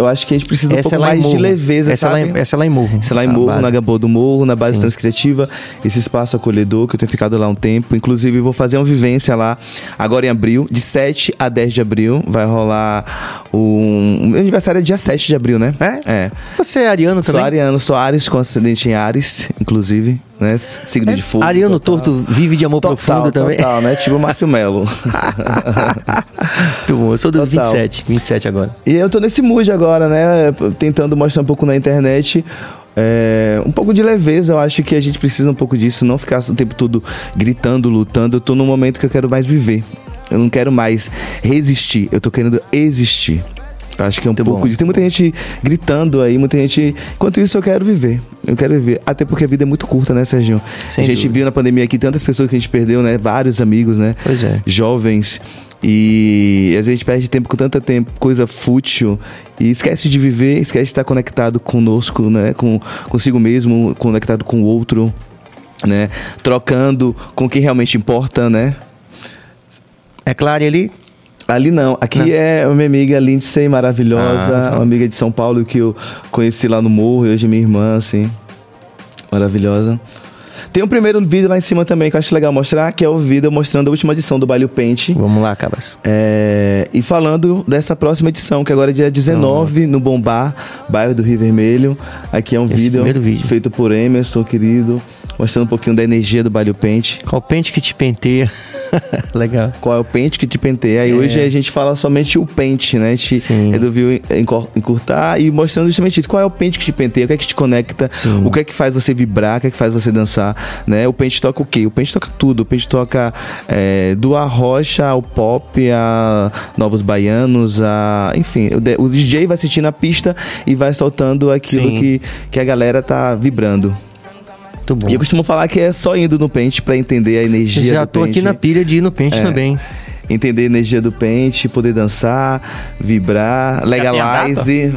eu acho que a gente precisa essa um pouco é mais de leveza, essa sabe? É lá, essa é lá em Morro. Essa é lá em Morro, na Gambô do Morro, na base Sim. transcriativa. Esse espaço acolhedor que eu tenho ficado lá um tempo. Inclusive, vou fazer uma vivência lá agora em abril, de 7 a 10 de abril. Vai rolar um... Meu aniversário é dia 7 de abril, né? É? É. Você é ariano também? Sou ariano, sou Ares, com acidente em Ares, inclusive né? Signo é, de fogo. Ariano total. Torto vive de amor total, profundo também. Total, né? Tipo o Márcio Melo. (laughs) Muito bom. Eu sou do total. 27, 27 agora. E eu tô nesse mood agora, né? Tentando mostrar um pouco na internet é, um pouco de leveza, eu acho que a gente precisa um pouco disso, não ficar o tempo todo gritando, lutando. Eu tô num momento que eu quero mais viver. Eu não quero mais resistir, eu tô querendo existir. Acho que é um Muito pouco disso. Tem muita gente gritando aí, muita gente. Enquanto isso, eu quero viver. Eu quero viver. Até porque a vida é muito curta, né, Serginho? Sem a gente dúvida. viu na pandemia aqui tantas pessoas que a gente perdeu, né? Vários amigos, né? Pois é. Jovens. E às vezes a gente perde tempo com tanta tempo, coisa fútil, e esquece de viver, esquece de estar conectado conosco, né? Com, consigo mesmo, conectado com o outro, né? Trocando com quem realmente importa, né? É claro, ele Ali não. Aqui não. é uma minha amiga Lindsay, maravilhosa. Ah, tá. Uma amiga de São Paulo que eu conheci lá no morro. E hoje é minha irmã, assim. Maravilhosa. Tem um primeiro vídeo lá em cima também que eu acho legal mostrar, que é o vídeo mostrando a última edição do Baile Pente. Vamos lá, Cabas. É, e falando dessa próxima edição, que agora é dia 19, no Bombar, bairro do Rio Vermelho. Aqui é um vídeo, vídeo, feito por Emerson, querido, mostrando um pouquinho da energia do Baile Pente. Qual pente que te penteia? (laughs) Legal. Qual é o pente que te penteia? Aí É. hoje a gente fala somente o pente, né? A gente Sim. resolveu encurtar e mostrando justamente isso. Qual é o pente que te penteia? O que é que te conecta? Sim. O que é que faz você vibrar? O que é que faz você dançar? Né? O pente toca o quê? O pente toca tudo. O pente toca é, do arrocha ao pop, a novos baianos, a. Enfim, o, DJ vai sentir na pista e vai soltando aquilo Sim. que, que a galera tá vibrando. Muito bom. E eu costumo falar que é só indo no pente pra entender a energia Já do tô aqui pente na pilha de ir no pente É. também. entender a energia do pente, poder dançar, vibrar, legalize.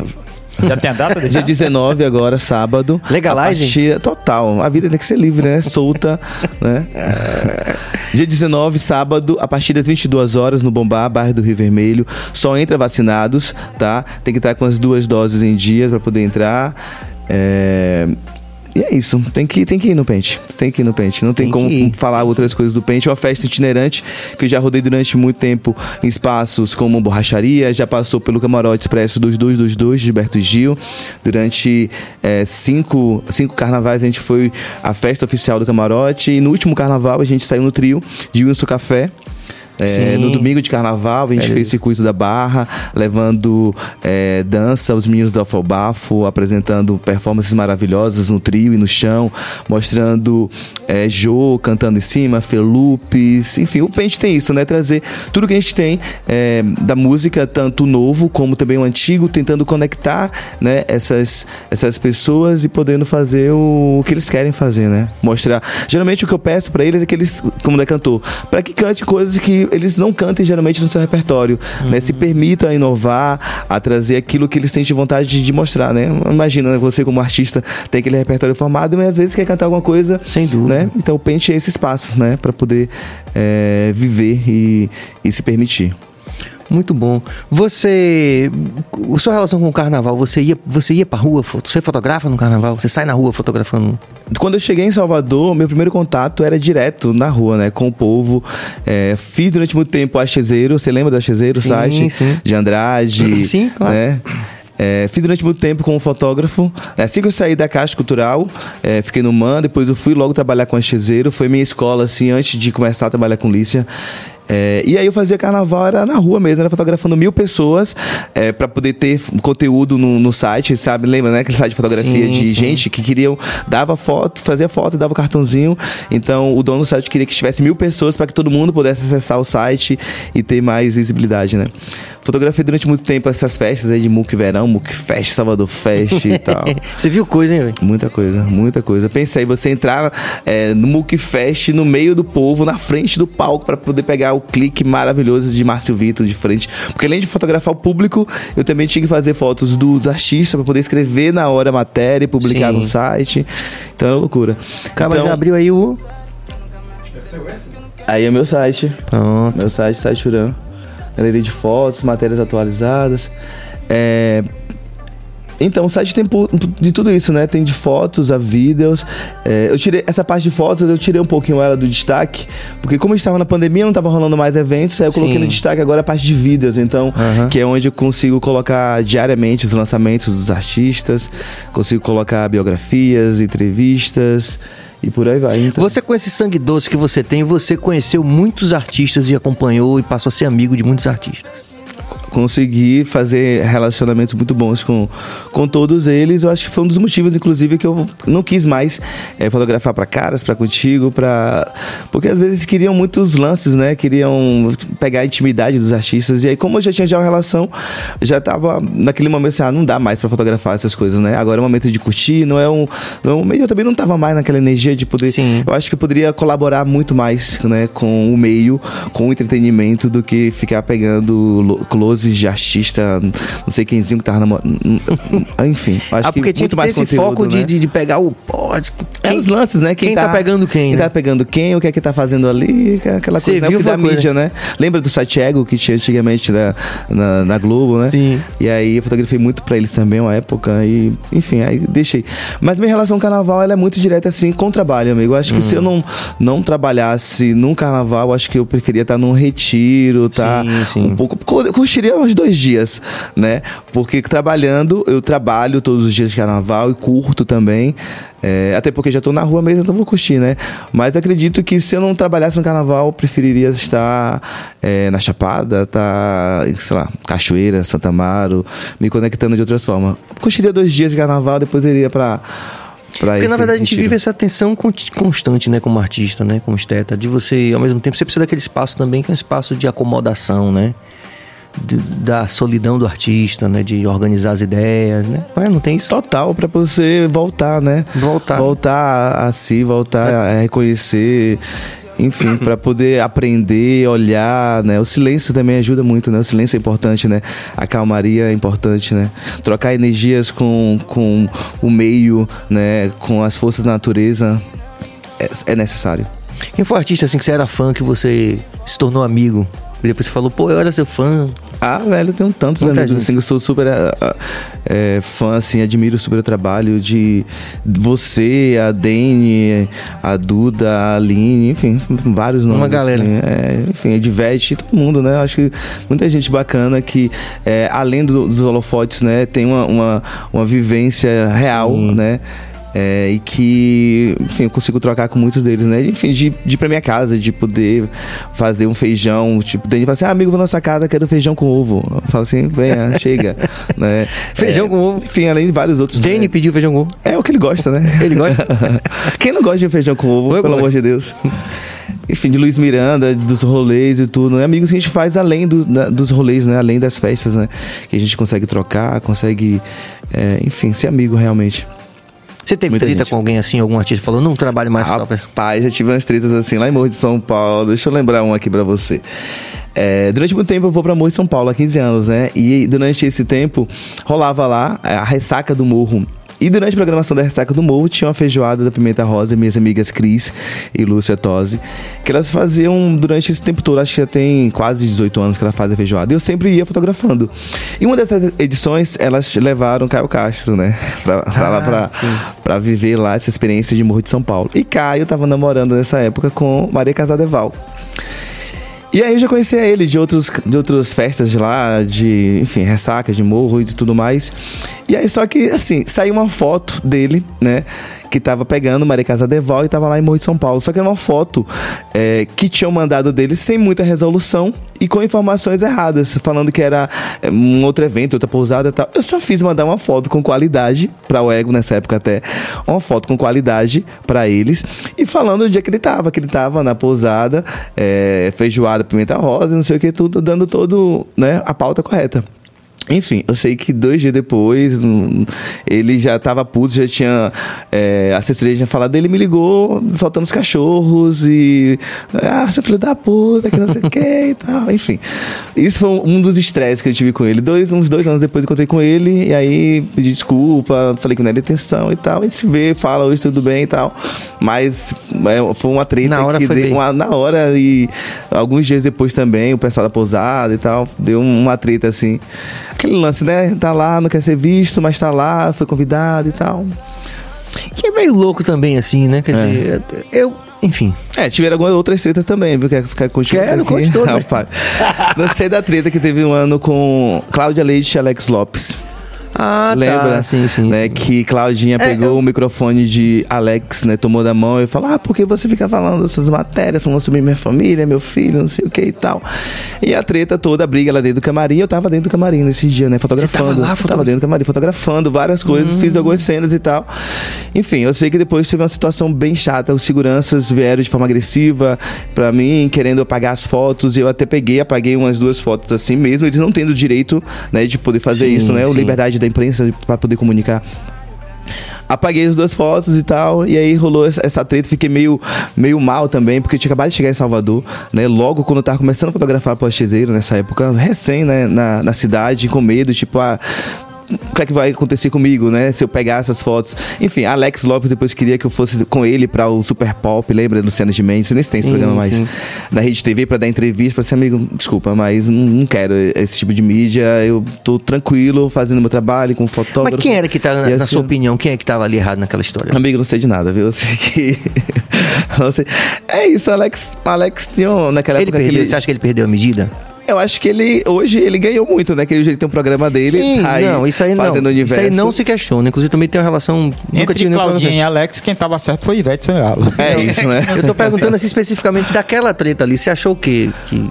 Já tem a data desse Dia ano? 19 agora, sábado. Legalize? Partir- total. A vida tem que ser livre, né? Solta, né? É. Dia 19, sábado, a partir das 22 horas no Bombá, bairro do Rio Vermelho. Só entra vacinados, tá? Tem que estar com as duas doses em dias para poder entrar. É... E é isso, tem que, tem que ir no pente. Tem que ir no pente. Não tem, Tem como falar outras coisas do pente. É uma festa itinerante que eu já rodei durante muito tempo em espaços como Borracharia, já passou pelo Camarote Expresso dos 222 de Gilberto Gil. Durante eh, cinco, cinco carnavais a gente foi à festa oficial do Camarote. E no último carnaval a gente saiu no trio de Wilson Café. É, no domingo de carnaval, a gente É fez isso. circuito da Barra, levando é, dança, os meninos do Afobafo, apresentando performances maravilhosas no trio e no chão, mostrando é, Jô cantando em cima, Felupes, enfim, o Pente tem isso, né? Trazer tudo que a gente tem é, da música, tanto o novo como também o antigo, tentando conectar né, essas, essas pessoas e podendo fazer o, que eles querem fazer, né? Mostrar. Geralmente o que eu peço pra eles é que eles, como é cantor, para que cante coisas que eles não cantem geralmente no seu repertório, né? Se permitam a inovar, a trazer aquilo que eles têm de vontade de, de mostrar, né? Imagina, né, você como artista tem aquele repertório formado, mas às vezes quer cantar alguma coisa, Sem dúvida. né? Então o Pente é esse espaço, né? Para poder é, viver e, e se permitir. Muito bom. Você. A sua relação com o carnaval, você ia, você ia pra rua? Você fotografa no carnaval? Você sai na rua fotografando? Quando eu cheguei em Salvador, meu primeiro contato era direto na rua, né? Com o povo. É, fiz durante muito tempo a Chezeiro. Você lembra da Chezeiro, site? sim. De Andrade. (clears throat) Sim, claro. Né? É, fiz durante muito tempo como fotógrafo. Assim que eu saí da Caixa Cultural, é, fiquei no MAN, depois eu fui logo trabalhar com a Chezeiro. Foi minha escola, assim, antes de começar a trabalhar com Lícia. É, e aí eu fazia carnaval, era na rua mesmo, era fotografando mil pessoas é, para poder ter conteúdo no, no site, sabe? Lembra, né? Aquele site de fotografia Sim, de sim. gente que queriam, dava foto, fazia foto, dava o cartãozinho. Então o dono do site queria que tivesse mil pessoas para que todo mundo pudesse acessar o site e ter mais visibilidade, né? Fotografei durante muito tempo essas festas aí de MOOC Verão, MOOC Fest, Salvador Fest e (laughs) tal. Você viu coisa, hein, velho? Muita coisa, muita coisa. Pensei, você entrar é, no MOOC Fest, no meio do povo, na frente do palco, para poder pegar o clique maravilhoso de Márcio Vitor de frente. Porque além de fotografar o público, eu também tinha que fazer fotos dos artistas para poder escrever na hora a matéria e publicar Sim. no site. Então é loucura. Acaba então, de abrir aí o. Aí é meu site. Pronto. Meu site, site Churan. Galeria de fotos, matérias atualizadas. É, Então, o site tem de tudo isso, né? Tem de fotos a vídeos. É, eu tirei essa parte de fotos, eu tirei um pouquinho ela do destaque, porque como estava na pandemia, não estava rolando mais eventos, aí eu coloquei Sim. no destaque agora a parte de vídeos, então, Aham. que é onde eu consigo colocar diariamente os lançamentos dos artistas, consigo colocar biografias, entrevistas e por aí vai. Então, Você, com esse sangue doce que você tem, você conheceu muitos artistas e acompanhou e passou a ser amigo de muitos artistas. Consegui fazer relacionamentos muito bons com, com todos eles. Eu acho que foi um dos motivos, inclusive, que eu não quis mais eh, fotografar para caras, para contigo, para porque às vezes queriam muitos lances, né? Queriam pegar a intimidade dos artistas. E aí, como eu já tinha já uma relação, já tava naquele momento assim, ah, não dá mais para fotografar essas coisas, né? Agora é o momento de curtir, não é um, não é um meio. Eu também não tava mais naquela energia de poder. Sim. Eu acho que eu poderia colaborar muito mais, né, com o meio, com o entretenimento, do que ficar pegando lo- closes de artista, não sei quemzinho que tava namorando. Enfim, acho ah, porque que tinha muito que ter mais esse conteúdo, foco de, né? de, de pegar o. Pode, É os lances, né? quem tá pegando quem, Quem né? tá pegando quem, o que é que tá fazendo ali, aquela Você coisa, né? viu da coisa- mídia, né? Lembra do site Ego que tinha antigamente na, na, na Globo, né? Sim. E aí eu fotografei muito pra eles também, uma época, e enfim, aí deixei. Mas minha relação com o carnaval, ela é muito direta, assim, com o trabalho, amigo. Eu acho que se eu Hum. não, não trabalhasse num carnaval, acho que eu preferia estar num retiro, tá? Sim, sim. Um pouco. cur- Curtiria uns dois dias, né? Porque trabalhando, eu trabalho todos os dias de carnaval e curto também. É, até porque já estou na rua mesmo, então vou curtir, né? Mas acredito que se eu não trabalhasse no carnaval, preferiria estar é, na Chapada, tá, sei lá, Cachoeira, Santa Amaro, me conectando de outras formas. Curtiria dois dias de carnaval, depois iria para porque na verdade a gente vive essa tensão constante, né, como artista, né, como esteta, de você, ao mesmo tempo, você precisa daquele espaço também que é um espaço de acomodação, né? De, da solidão do artista, né? De organizar as ideias, né? Mas não tem isso. Total, para você voltar, né? Voltar. Voltar a si, voltar é. a reconhecer enfim, para poder aprender, olhar, né? O silêncio também ajuda muito, né? O silêncio é importante, né? A calmaria é importante, né? Trocar energias com, com o meio, né? Com as forças da natureza é, é necessário. Quem foi artista assim que você era fã, que você se tornou amigo? E depois você falou, pô, eu era seu fã. Ah, velho, eu tenho tantos Muita amigos gente. assim, eu sou super é, fã, assim, admiro super o trabalho de você, a Dani, a Duda, a Aline, enfim, vários nomes. Uma galera. Assim, é, enfim, Edvete, todo mundo, né? Acho que muita gente bacana que, é, além do, dos holofotes, né, tem uma, uma, uma vivência real, Sim. né? É, e que, enfim, eu consigo trocar com muitos deles, né? Enfim, de, de ir pra minha casa, de poder fazer um feijão. Tipo, Dani fala assim: ah, amigo, vou na nossa casa, quero feijão com ovo. Eu falo assim: venha, (laughs) chega. né? Feijão é, com ovo. Enfim, além de vários outros. Dani né? pediu feijão com ovo. É o que ele gosta, né? Ele gosta. (laughs) Quem não gosta de feijão com ovo, eu pelo amor de Deus? enfim, de Luiz Miranda, dos rolês e tudo, né? Amigos que a gente faz além do, da, dos rolês, né? Além das festas, né? Que a gente consegue trocar, consegue, é, enfim, ser amigo realmente. Você teve Muita treta gente. com alguém assim, algum artista falou, não trabalho mais com Pai, já tive umas tretas assim lá em Morro de São Paulo. Deixa eu lembrar um aqui para você. É, durante muito tempo eu vou pra Morro de São Paulo, há 15 anos, né? E durante esse tempo rolava lá a ressaca do morro e durante a programação da Ressaca do Morro, tinha uma feijoada da Pimenta Rosa, minhas amigas Cris e Lúcia Tosi, que elas faziam durante esse tempo todo, acho que já tem quase 18 anos que ela faz a feijoada, e eu sempre ia fotografando. E uma dessas edições, elas levaram Caio Castro, né, pra, pra ah, lá pra, pra viver lá essa experiência de Morro de São Paulo. E Caio tava namorando nessa época com Maria Casadeval. E aí eu já conhecia ele de, outros, de outras festas de lá, de, enfim, ressacas de morro e de tudo mais. E aí só que, assim, saiu uma foto dele, né? Que tava pegando Maria Casa Deval e tava lá em Morro de São Paulo. Só que era uma foto é, que tinham mandado dele sem muita resolução e com informações erradas, falando que era é, um outro evento, outra pousada e tal. Eu só fiz mandar uma foto com qualidade para o Ego nessa época até, uma foto com qualidade para eles e falando o dia que ele tava, que ele tava na pousada, é, feijoada, pimenta rosa, não sei o que tudo, dando todo, né, a pauta correta. Enfim, eu sei que dois dias depois hum, ele já tava puto, já tinha. É, a assessoria tinha falado dele, me ligou soltando os cachorros e. Ah, seu filho da puta, que não sei o que e tal. Enfim, isso foi um dos estresses que eu tive com ele. Dois, uns dois anos depois eu encontrei com ele e aí pedi desculpa, falei que não era intenção e tal. A gente se vê, fala hoje tudo bem e tal. Mas é, foi uma treta na hora que deu. Uma, na hora e alguns dias depois também, o pessoal da pousada e tal, deu uma treta assim aquele lance, né? Tá lá, não quer ser visto, mas tá lá, foi convidado e tal. Que é meio louco também, assim, né? Quer é. dizer, eu. Enfim. É, tiveram algumas outras tretas também, viu? Quer ficar continuando? Quero, conte. (laughs) Rapaz. não sei da treta que teve um ano com Cláudia Leite e Alex Lopes. Ah, tá. Lembra? Tá. Sim, sim. Né, sim. Que Claudinha é, pegou eu... o microfone de Alex, né? Tomou da mão e falou: Ah, porque você fica falando essas matérias, falando sobre minha família, meu filho, não sei o que e tal. E a treta toda, a briga lá dentro do camarim. Eu tava dentro do camarim nesse dia, né? Fotografando. Você tava lá, tava dentro do camarim, fotografando várias coisas, hum. fiz algumas cenas e tal. Enfim, eu sei que depois teve uma situação bem chata. Os seguranças vieram de forma agressiva pra mim, querendo apagar as fotos. Eu até peguei, apaguei umas duas fotos assim mesmo. Eles não tendo direito, né, de poder fazer sim, isso, né? O liberdade da imprensa para poder comunicar. Apaguei as duas fotos e tal, e aí rolou essa, treta, fiquei meio, meio mal também, porque eu tinha acabado de chegar em Salvador, né, logo quando eu tava começando a fotografar postezeiro nessa época, recém, né, na, na cidade, com medo, tipo, ah, o que é que vai acontecer comigo, né? Se eu pegar essas fotos. Enfim, Alex Lopes depois queria que eu fosse com ele para o Super Pop, lembra? Luciana de Mendes, nem tem esse sim, programa mais sim. na Rede TV para dar entrevista. Falei assim, amigo, desculpa, mas não, não, quero esse tipo de mídia. Eu tô tranquilo fazendo meu trabalho com fotógrafo. Mas quem era que tá, na, assim, na sua opinião, quem é que tava ali errado naquela história? Amigo, não sei de nada, viu? Eu sei que. (laughs) sei. É isso, Alex. Alex tinha naquela ele época. Perdeu, ele... Você acha que ele perdeu a medida? Eu acho que ele, hoje, ele ganhou muito, né? Que ele tem um programa dele, Sim, tá aí não, isso aí não. fazendo universo. Isso aí não se questiona. Inclusive também tem uma relação. Nunca Entre tive nenhum problema Claudinha e Alex, quem tava certo foi Ivete Sangalo. É isso, né? Eu tô perguntando assim especificamente daquela treta ali. Você achou o quê? Que...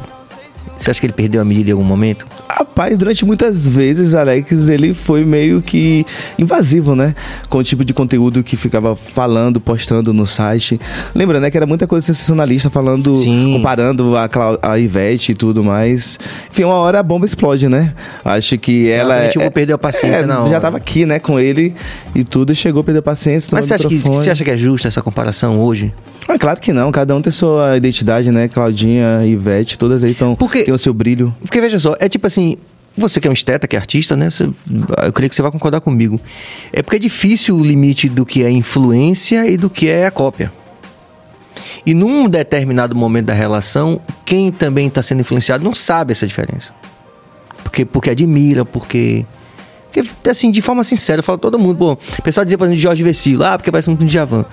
Você acha que ele perdeu a medida em algum momento? Rapaz, durante muitas vezes, Alex, ele foi meio que invasivo, né? Com o tipo de conteúdo que ficava falando, postando no site. Lembra, né? Que era muita coisa sensacionalista, falando, Sim. comparando a, Clau- a Ivete e tudo mais. Enfim, uma hora a bomba explode, né? Acho que ela. Realmente, eu vou perder a paciência é, hora. Já tava aqui, né, com ele e tudo, e chegou a perder a paciência. Mas você acha, que, você acha que é justa essa comparação hoje? Ah, claro que não, cada um tem sua identidade, né? Claudinha, Ivete, todas aí estão. Tem o seu brilho. Porque veja só, é tipo assim, você que é um esteta, que é artista, né? Você- eu creio que você vai concordar comigo. É porque é difícil o limite do que é influência e do que é a cópia. E num determinado momento da relação, quem também está sendo influenciado não sabe essa diferença. Porque, porque admira, porque. Porque, assim, de forma sincera, eu falo todo mundo, pô, o pessoal dizia, por exemplo, de Jorge Vecilo, ah, porque parece muito um Djavan.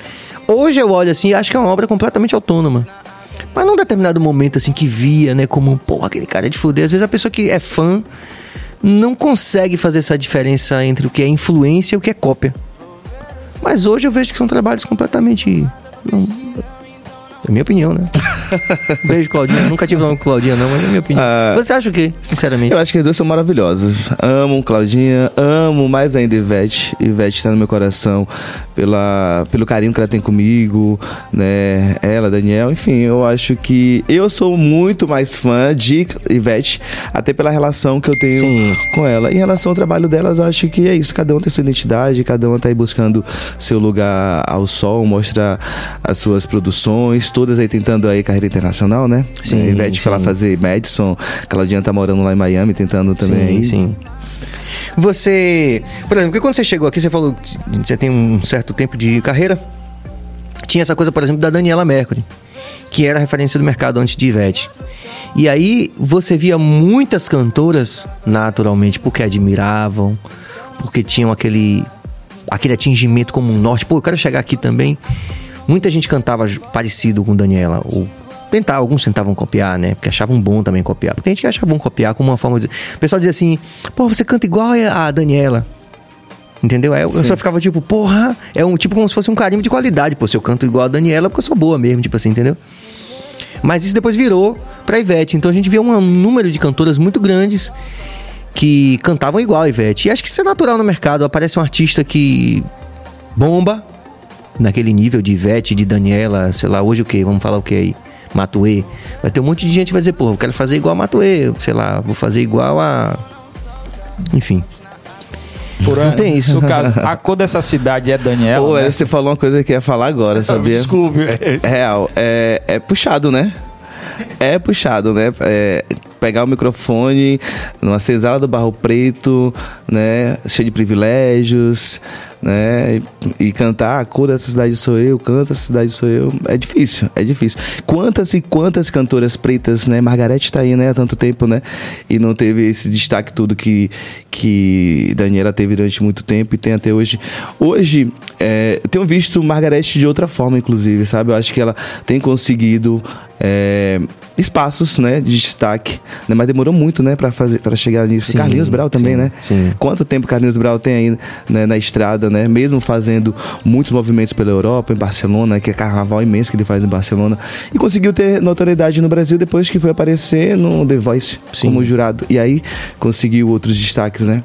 Hoje eu olho assim e acho que é uma obra completamente autônoma. Mas num determinado momento, assim, que via, né, como, pô, aquele cara é de fuder. Às vezes a pessoa que é fã não consegue fazer essa diferença entre o que é influência e o que é cópia. Mas hoje eu vejo que são trabalhos completamente. É minha opinião, né? (laughs) Beijo, Claudinha. Nunca tive nome com Claudinha, não, mas é minha opinião. Ah. Você acha o quê, sinceramente? Eu acho que as duas são maravilhosas. Amo Claudinha, amo mais ainda Ivete. Ivete tá no meu coração pela, pelo carinho que ela tem comigo, né? Ela, Daniel, enfim, eu acho que eu sou muito mais fã de Ivete, até pela relação que eu tenho Sim. com ela. Em relação ao trabalho delas, eu acho que é isso. Cada um tem sua identidade, cada um tá aí buscando seu lugar ao sol, mostrar as suas produções, todas aí tentando aí carreira internacional, né? Sim, A Ivete foi lá sim. fazer Madison, Claudinha tá morando lá em Miami, tentando também. Sim, sim. Você, por exemplo, porque quando você chegou aqui, você falou que você tem um certo tempo de carreira. Tinha essa coisa, por exemplo, da Daniela Mercury, que era a referência do mercado antes de Ivete. E aí você via muitas cantoras, naturalmente, porque admiravam, porque tinham aquele, aquele atingimento como um norte. Pô, eu quero chegar aqui também. Muita gente cantava parecido com Daniela, ou tentar, alguns tentavam copiar, né? Porque achavam bom também copiar. Porque tem gente que achava bom copiar como uma forma de. O pessoal dizia assim, pô, você canta igual a Daniela. Entendeu? Eu, eu só ficava tipo, porra, é um tipo como se fosse um carimbo de qualidade. Pô, se eu canto igual a Daniela, porque eu sou boa mesmo, tipo assim, entendeu? Mas isso depois virou pra Ivete. Então a gente vê um número de cantoras muito grandes que cantavam igual a Ivete. E acho que isso é natural no mercado. Aparece um artista que bomba naquele nível de Ivete, de Daniela, sei lá, hoje o que? Vamos falar o que aí? Matuê. Vai ter um monte de gente que vai dizer, pô, eu quero fazer igual a Matuê, sei lá, vou fazer igual a. Enfim. Não tem isso. No caso, (laughs) a cor dessa cidade é Daniela. Pô, né? você falou uma coisa que eu ia falar agora, sabia? Desculpe. Real, é, é puxado, né? É puxado, né? É, pegar o microfone numa senzala do Barro Preto, né? Cheio de privilégios, né? E, e cantar a cor dessa cidade sou eu, canta essa cidade sou eu. É difícil, é difícil. Quantas e quantas cantoras pretas, né? Margarete tá aí, né? Há tanto tempo, né? E não teve esse destaque todo que, que Daniela teve durante muito tempo e tem até hoje. Hoje, é, eu tenho visto Margarete de outra forma, inclusive, sabe? Eu acho que ela tem conseguido é, espaços, né? De destaque, né? Mas demorou muito, né? Pra, fazer, pra chegar nisso. Sim, Carlinhos Brau também, sim, né? sim. Quanto tempo Carlinhos Brau tem aí né, na estrada, né? Mesmo fazendo muitos movimentos pela Europa, em Barcelona, que é carnaval imenso que ele faz em Barcelona. E conseguiu ter notoriedade no Brasil depois que foi aparecer no The Voice Sim. como jurado. E aí conseguiu outros destaques, né?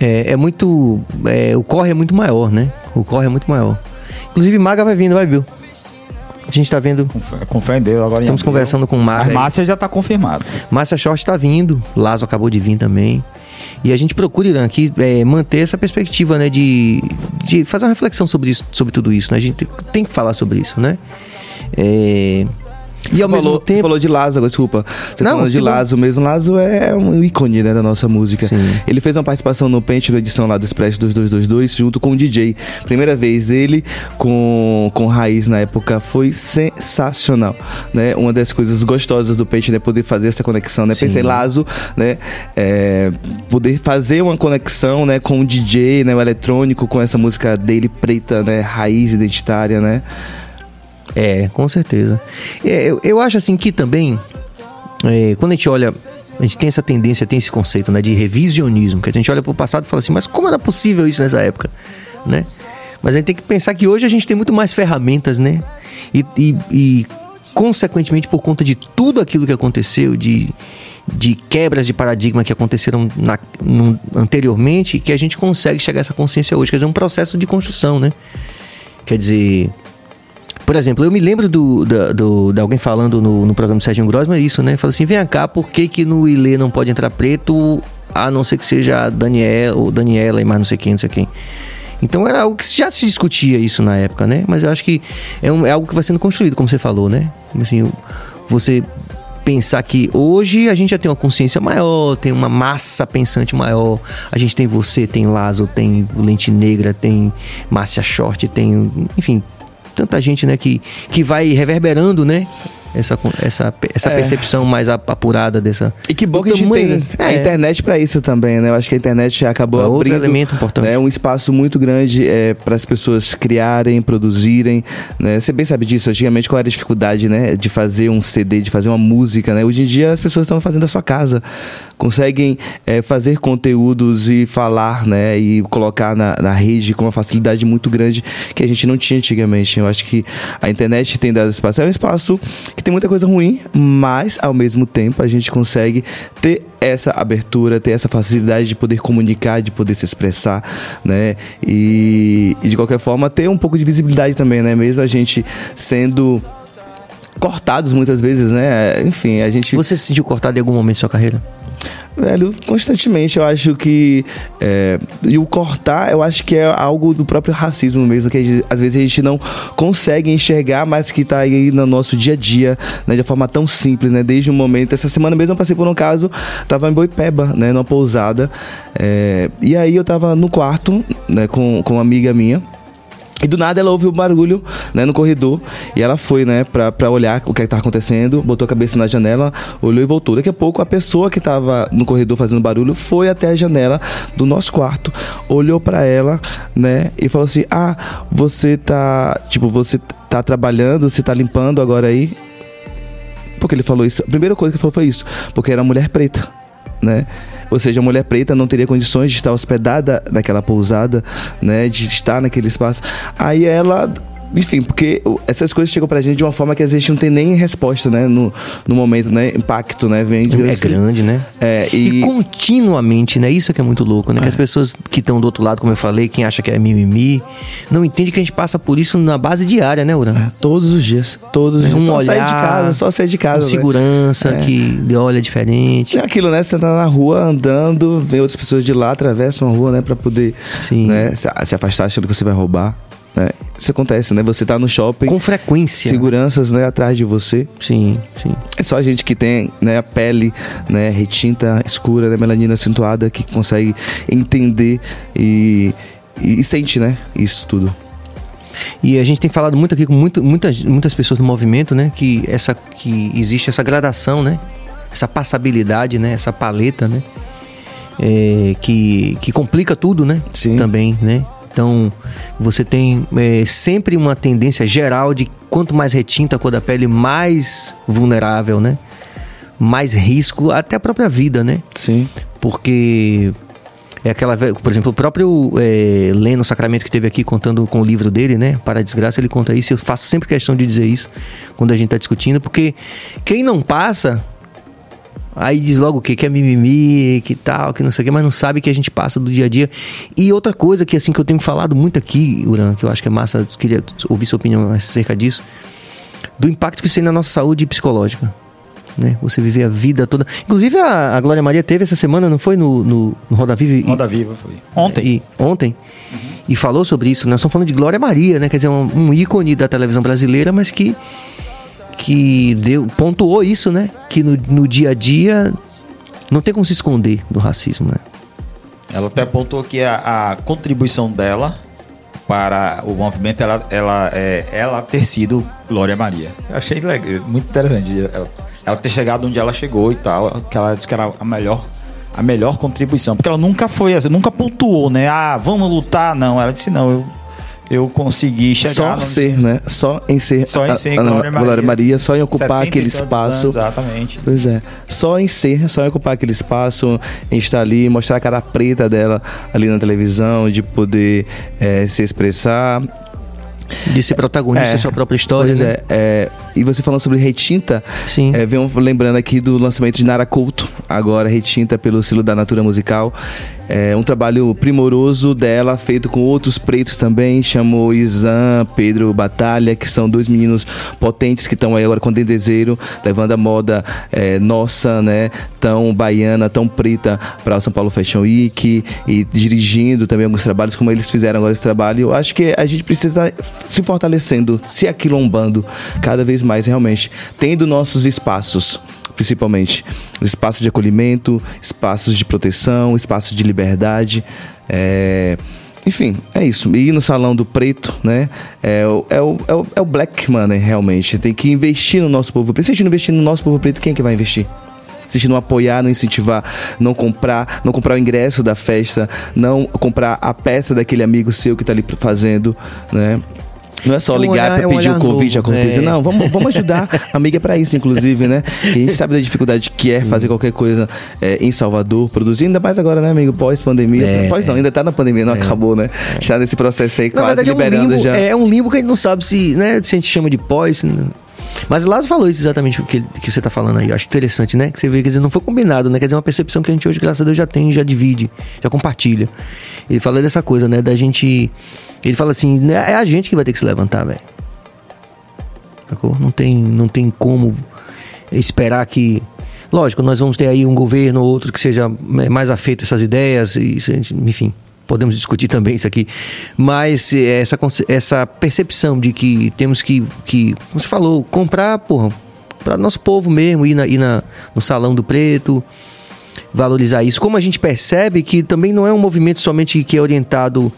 É, é muito. é, o corre é muito maior, né? O corre é muito maior. Inclusive, Maga vai vindo, vai, Bill. A gente tá vendo. Com fé- Com fé em Deus, agora Estamos conversando com o Maga. Mas aí. Márcia já tá confirmado. Márcia Short tá vindo. Lazo acabou de vir também. E a gente procura, Irã, aqui é, manter essa perspectiva, né? De, de fazer uma reflexão sobre, isso, sobre tudo isso, né? A gente tem, que falar sobre isso, né? É, e Você ao mesmo falou, Você tempo. falou de Lazo, desculpa. Você Não, falando de. Lazo mesmo. Lazo é um ícone né, da nossa música. Sim. Ele fez uma participação no Pente, na edição lá do Express 2222, junto com o DJ. Primeira vez ele com, com Raiz na época foi sensacional. Né? Uma das coisas gostosas do Pente é poder fazer essa conexão. Né? Sim. Pensei, Lazo, né? É, poder fazer uma conexão né, com o DJ, né, o eletrônico, com essa música dele preta, né? Raiz identitária, né? É, com certeza. É, eu, eu acho assim que também é, quando a gente olha, a gente tem essa tendência, tem esse conceito né, de revisionismo, que a gente olha para o passado e fala assim, mas como era possível isso nessa época? Né? Mas a gente tem que pensar que hoje a gente tem muito mais ferramentas, né? E, e, e consequentemente, por conta de tudo aquilo que aconteceu, de, de quebras de paradigma que aconteceram na, no, anteriormente, que a gente consegue chegar a essa consciência hoje. Quer dizer, é um processo de construção, né? Quer dizer, por exemplo, eu me lembro do, do, do de alguém falando no, no programa do Sérgio Grossman isso, né? Fala assim, vem cá, por que, que no Ilê não pode entrar preto, a não ser que seja Daniel, ou Daniela e mais não sei quem, não sei quem. Então era algo que já se discutia isso na época, né? Mas eu acho que é, um, é algo que vai sendo construído, como você falou, né? Assim, você pensar que hoje a gente já tem uma consciência maior, tem uma massa pensante maior. A gente tem você, tem Lazo, tem Lente Negra, tem Márcia Short, tem, enfim, tanta gente, né, que, que vai reverberando, né? Essa, essa, essa é. percepção mais apurada dessa. E que bom que a gente tem é. a internet para isso também, né? Eu acho que a internet acabou é abrindo elemento importante. Né, um espaço muito grande é, para as pessoas criarem, produzirem. Né? Você bem sabe disso. Antigamente, qual era a dificuldade né, de fazer um CD, de fazer uma música? Né? Hoje em dia, as pessoas estão fazendo a sua casa, conseguem é, fazer conteúdos e falar, né? E colocar na, na rede com uma facilidade muito grande que a gente não tinha antigamente. Eu acho que a internet tem dado espaço. É um espaço que tem muita coisa ruim, mas ao mesmo tempo a gente consegue ter essa abertura, ter essa facilidade de poder comunicar, de poder se expressar, né? E, e de qualquer forma ter um pouco de visibilidade também, né? Mesmo a gente sendo cortados muitas vezes, né? Enfim, a gente. Você se sentiu cortado em algum momento da sua carreira? Velho, constantemente eu acho que. É, e o cortar, eu acho que é algo do próprio racismo mesmo, que às vezes a gente não consegue enxergar, mas que tá aí no nosso dia a dia, né, de forma tão simples, né? Desde o momento. Essa semana mesmo eu passei por um caso, tava em Boipeba, né, numa pousada. É, e aí eu tava no quarto, né, com, com uma amiga minha. E do nada ela ouve o um barulho, né, no corredor. E ela foi, né, pra, pra olhar o que estava acontecendo, botou a cabeça na janela, olhou e voltou. Daqui a pouco a pessoa que estava no corredor fazendo barulho foi até a janela do nosso quarto, olhou para ela, né, e falou assim: Ah, você tá. Tipo, você tá trabalhando, você tá limpando agora aí? Porque ele falou isso. A primeira coisa que ele falou foi isso, porque era mulher preta, né? Ou seja, a mulher preta não teria condições de estar hospedada naquela pousada, né? De estar naquele espaço. Aí ela enfim, porque essas coisas chegam pra gente de uma forma que às vezes não tem nem resposta, né? No, no momento, né? Impacto, né? Vem de É assim. grande, né? É, e... e... continuamente, né? Isso é que é muito louco, né? É. Que as pessoas que estão do outro lado, como eu falei, quem acha que é mimimi, não entende que a gente passa por isso na base diária, né, Uran? É, todos os dias. Todos os é, dias. Um só olhar, sair de casa, só sair de casa. segurança, é. que olha diferente. É aquilo, né? Você tá na rua andando, vê outras pessoas de lá, atravessam a rua, né? Pra poder Sim. Né, se, se afastar achando que você vai roubar. Né? Isso acontece, né? Você tá no shopping. Com frequência. Seguranças, né? Atrás de você. Sim, sim. É só a gente que tem né, a pele né, retinta escura, né, melanina acentuada, que consegue entender e, e, e sente, né? Isso tudo. E a gente tem falado muito aqui com muito, muitas, muitas pessoas no movimento, né? Que, essa, que existe essa gradação, né? Essa passabilidade, né? Essa paleta, né? É, que, que complica tudo, né? Sim. Também, né? Então, você tem é, sempre uma tendência geral de quanto mais retinta a cor da pele, mais vulnerável, né? Mais risco, até a própria vida, né? Sim. Porque é aquela, por exemplo, o próprio é, Leno Sacramento que teve aqui contando com o livro dele, né? Para a desgraça, ele conta isso. Eu faço sempre questão de dizer isso quando a gente está discutindo, porque quem não passa Aí diz logo o que, que é mimimi, que tal, que não sei o que, mas não sabe que a gente passa do dia a dia. E outra coisa que assim que eu tenho falado muito aqui, Uran, que eu acho que é massa, queria ouvir sua opinião acerca disso, do impacto que isso tem na nossa saúde psicológica. Né? Você viver a vida toda. Inclusive a, a Glória Maria teve essa semana, não foi? No, no, no Roda Viva? Roda Viva foi. Ontem. E, ontem. Uhum. E falou sobre isso. Nós estamos falando de Glória Maria, né? Quer dizer, um, um ícone da televisão brasileira, mas que que deu, pontuou isso, né? Que no, no dia a dia não tem como se esconder do racismo, né? Ela até apontou que a, a contribuição dela para o movimento ela, ela, é, ela ter sido Glória Maria. Eu achei legal, muito interessante ela, ela, ter chegado onde ela chegou e tal, que ela disse que era a melhor a melhor contribuição, porque ela nunca foi, nunca pontuou, né? Ah, vamos lutar, não. Ela disse não, eu eu consegui chegar. Só no... ser, né? Só em ser. Só em ser a, Glória Maria. Glória Maria, só em ocupar 70 aquele espaço. anos, exatamente. Pois é. Só em ser, só em ocupar aquele espaço, em estar ali, mostrar a cara preta dela ali na televisão, de poder eh, se expressar. De ser protagonista da sua própria história. Pois né? é, é, E você falando sobre retinta, Sim. é, lembrando aqui do lançamento de Nara Couto, agora retinta pelo Silo da Natura Musical. É um trabalho primoroso dela, feito com outros pretos também. Chamou Izan, Pedro Batalha, que são dois meninos potentes que estão aí agora com Dendezeiro, levando a moda é, nossa, né? Tão baiana, tão preta para o São Paulo Fashion Week e dirigindo também alguns trabalhos, como eles fizeram agora esse trabalho. Eu acho que a gente precisa se fortalecendo, se aquilombando cada vez mais, realmente, tendo nossos espaços principalmente. Os espaços de acolhimento, espaços de proteção, espaços de liberdade. É... Enfim, é isso. E no salão do preto, né? É o, é o, é o, é o black money, realmente. Tem que investir no nosso povo preto. Se a gente não investir no nosso povo preto, quem é que vai investir? Se a gente não apoiar, não incentivar, não comprar, não comprar o ingresso da festa, não comprar a peça daquele amigo seu que está ali fazendo, né? Não é só É um ligar para é um pedir o convite, novo, a cortesia. é. Não, vamos, vamos ajudar. A (laughs) amiga é para isso, inclusive, né? Que a gente sabe da dificuldade que é fazer qualquer coisa é, em Salvador, produzir, ainda mais agora, né, amigo? Pós-pandemia. É, Pós não, ainda tá na pandemia, não acabou, né? Está nesse processo aí, Na quase verdade, liberando é um limbo, já. É um limbo que a gente não sabe se, né, se a gente chama de pós. Mas Lázaro falou isso exatamente o que, que você tá falando aí. Eu acho interessante, né? Que você vê, quer dizer, não foi combinado, né? Quer dizer, uma percepção que a gente hoje, graças a Deus, já tem, já divide, já compartilha. Ele fala dessa coisa, né? Da gente. Ele fala assim, né, é a gente que vai ter que se levantar, velho. Sacou? Não tem, não tem como esperar que. Lógico, nós vamos ter aí um governo ou outro que seja é, mais afeito a essas ideias, e enfim, podemos discutir também isso aqui. Mas é, essa, essa percepção de que temos que, que como você falou, comprar, porra, para nosso povo mesmo, ir, na, ir na, no Salão do Preto, valorizar isso. Como a gente percebe que também não é um movimento somente que é orientado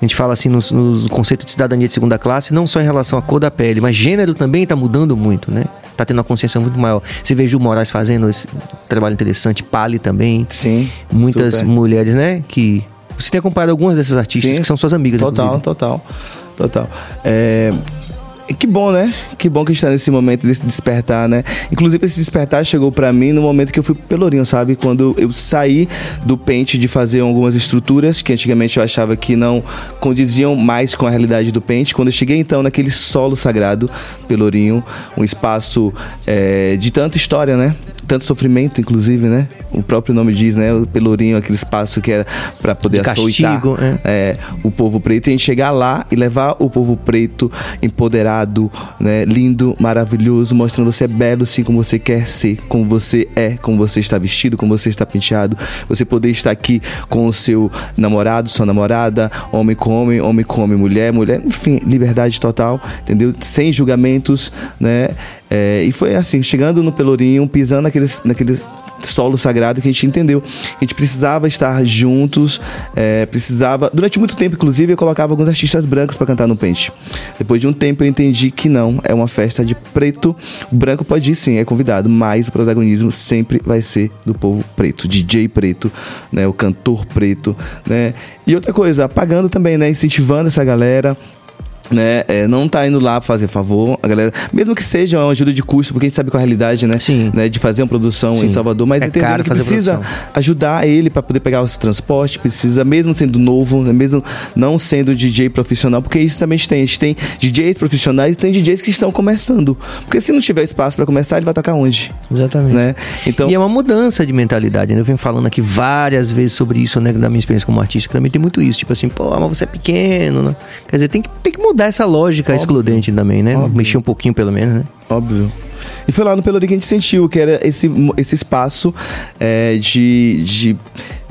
a gente fala assim no, no conceito de cidadania de segunda classe, não só em relação à cor da pele, mas gênero também está mudando muito, né? Tá tendo uma consciência muito maior. Você vê Gil Moraes fazendo esse trabalho interessante, Pali também. Sim. Muitas super. mulheres, né? Que. Você tem acompanhado algumas dessas artistas Sim. que são suas amigas, Total, inclusive. total, total. É, que bom, né? Que bom que a gente tá nesse momento desse despertar, né? Inclusive, esse despertar chegou pra mim no momento que eu fui pro Pelourinho, sabe? Quando eu saí do pente de fazer algumas estruturas que antigamente eu achava que não condiziam mais com a realidade do pente. Quando eu cheguei, então, naquele solo sagrado, Pelourinho, um espaço é, de tanta história, né? Tanto sofrimento, inclusive, né? O próprio nome diz, né? O Pelourinho, aquele espaço que era pra poder De açoitar castigo, é. é, o povo preto e a gente chegar lá e levar o povo preto empoderado, né, lindo, maravilhoso, mostrando você é belo sim como você quer ser, como você é, como você está vestido, como você está penteado. Você poder estar aqui com o seu namorado, sua namorada, homem com homem, homem com homem, mulher, mulher, enfim, liberdade total, entendeu? Sem julgamentos, né? É, e foi assim, chegando no Pelourinho, pisando naqueles, naqueles solo sagrado que a gente entendeu. A gente precisava estar juntos, é, precisava. Durante muito tempo, inclusive, eu colocava alguns artistas brancos para cantar no pente. Depois de um tempo, eu entendi que não, é uma festa de preto. O branco pode ir sim, é convidado, mas o protagonismo sempre vai ser do povo preto, DJ preto, né, o cantor preto, né. E outra coisa, apagando também, né, incentivando essa galera né? É, não tá indo lá fazer favor, a galera, mesmo que seja uma ajuda de custo, porque a gente sabe qual é a realidade, né? Sim. né? De fazer uma produção Sim. em Salvador, mas É entendendo que fazer precisa produção. ajudar ele para poder pegar o seu transporte, precisa, mesmo sendo novo, né? mesmo não sendo DJ profissional, porque isso também a gente tem. A gente tem DJs profissionais e tem DJs que estão começando. Porque se não tiver espaço para começar, ele vai tocar onde? Exatamente. Né? Então, E é uma mudança de mentalidade, né? Eu venho falando aqui várias vezes sobre isso, né? Da minha experiência como artista, que também tem muito isso. Tipo assim, pô, mas você é pequeno, né? Quer dizer, tem que, tem que mudar essa lógica excludente também, né? Óbvio. Mexer um pouquinho, pelo menos, né? Óbvio. E foi lá no Pelourinho que a gente sentiu que era esse, esse espaço é, de, de,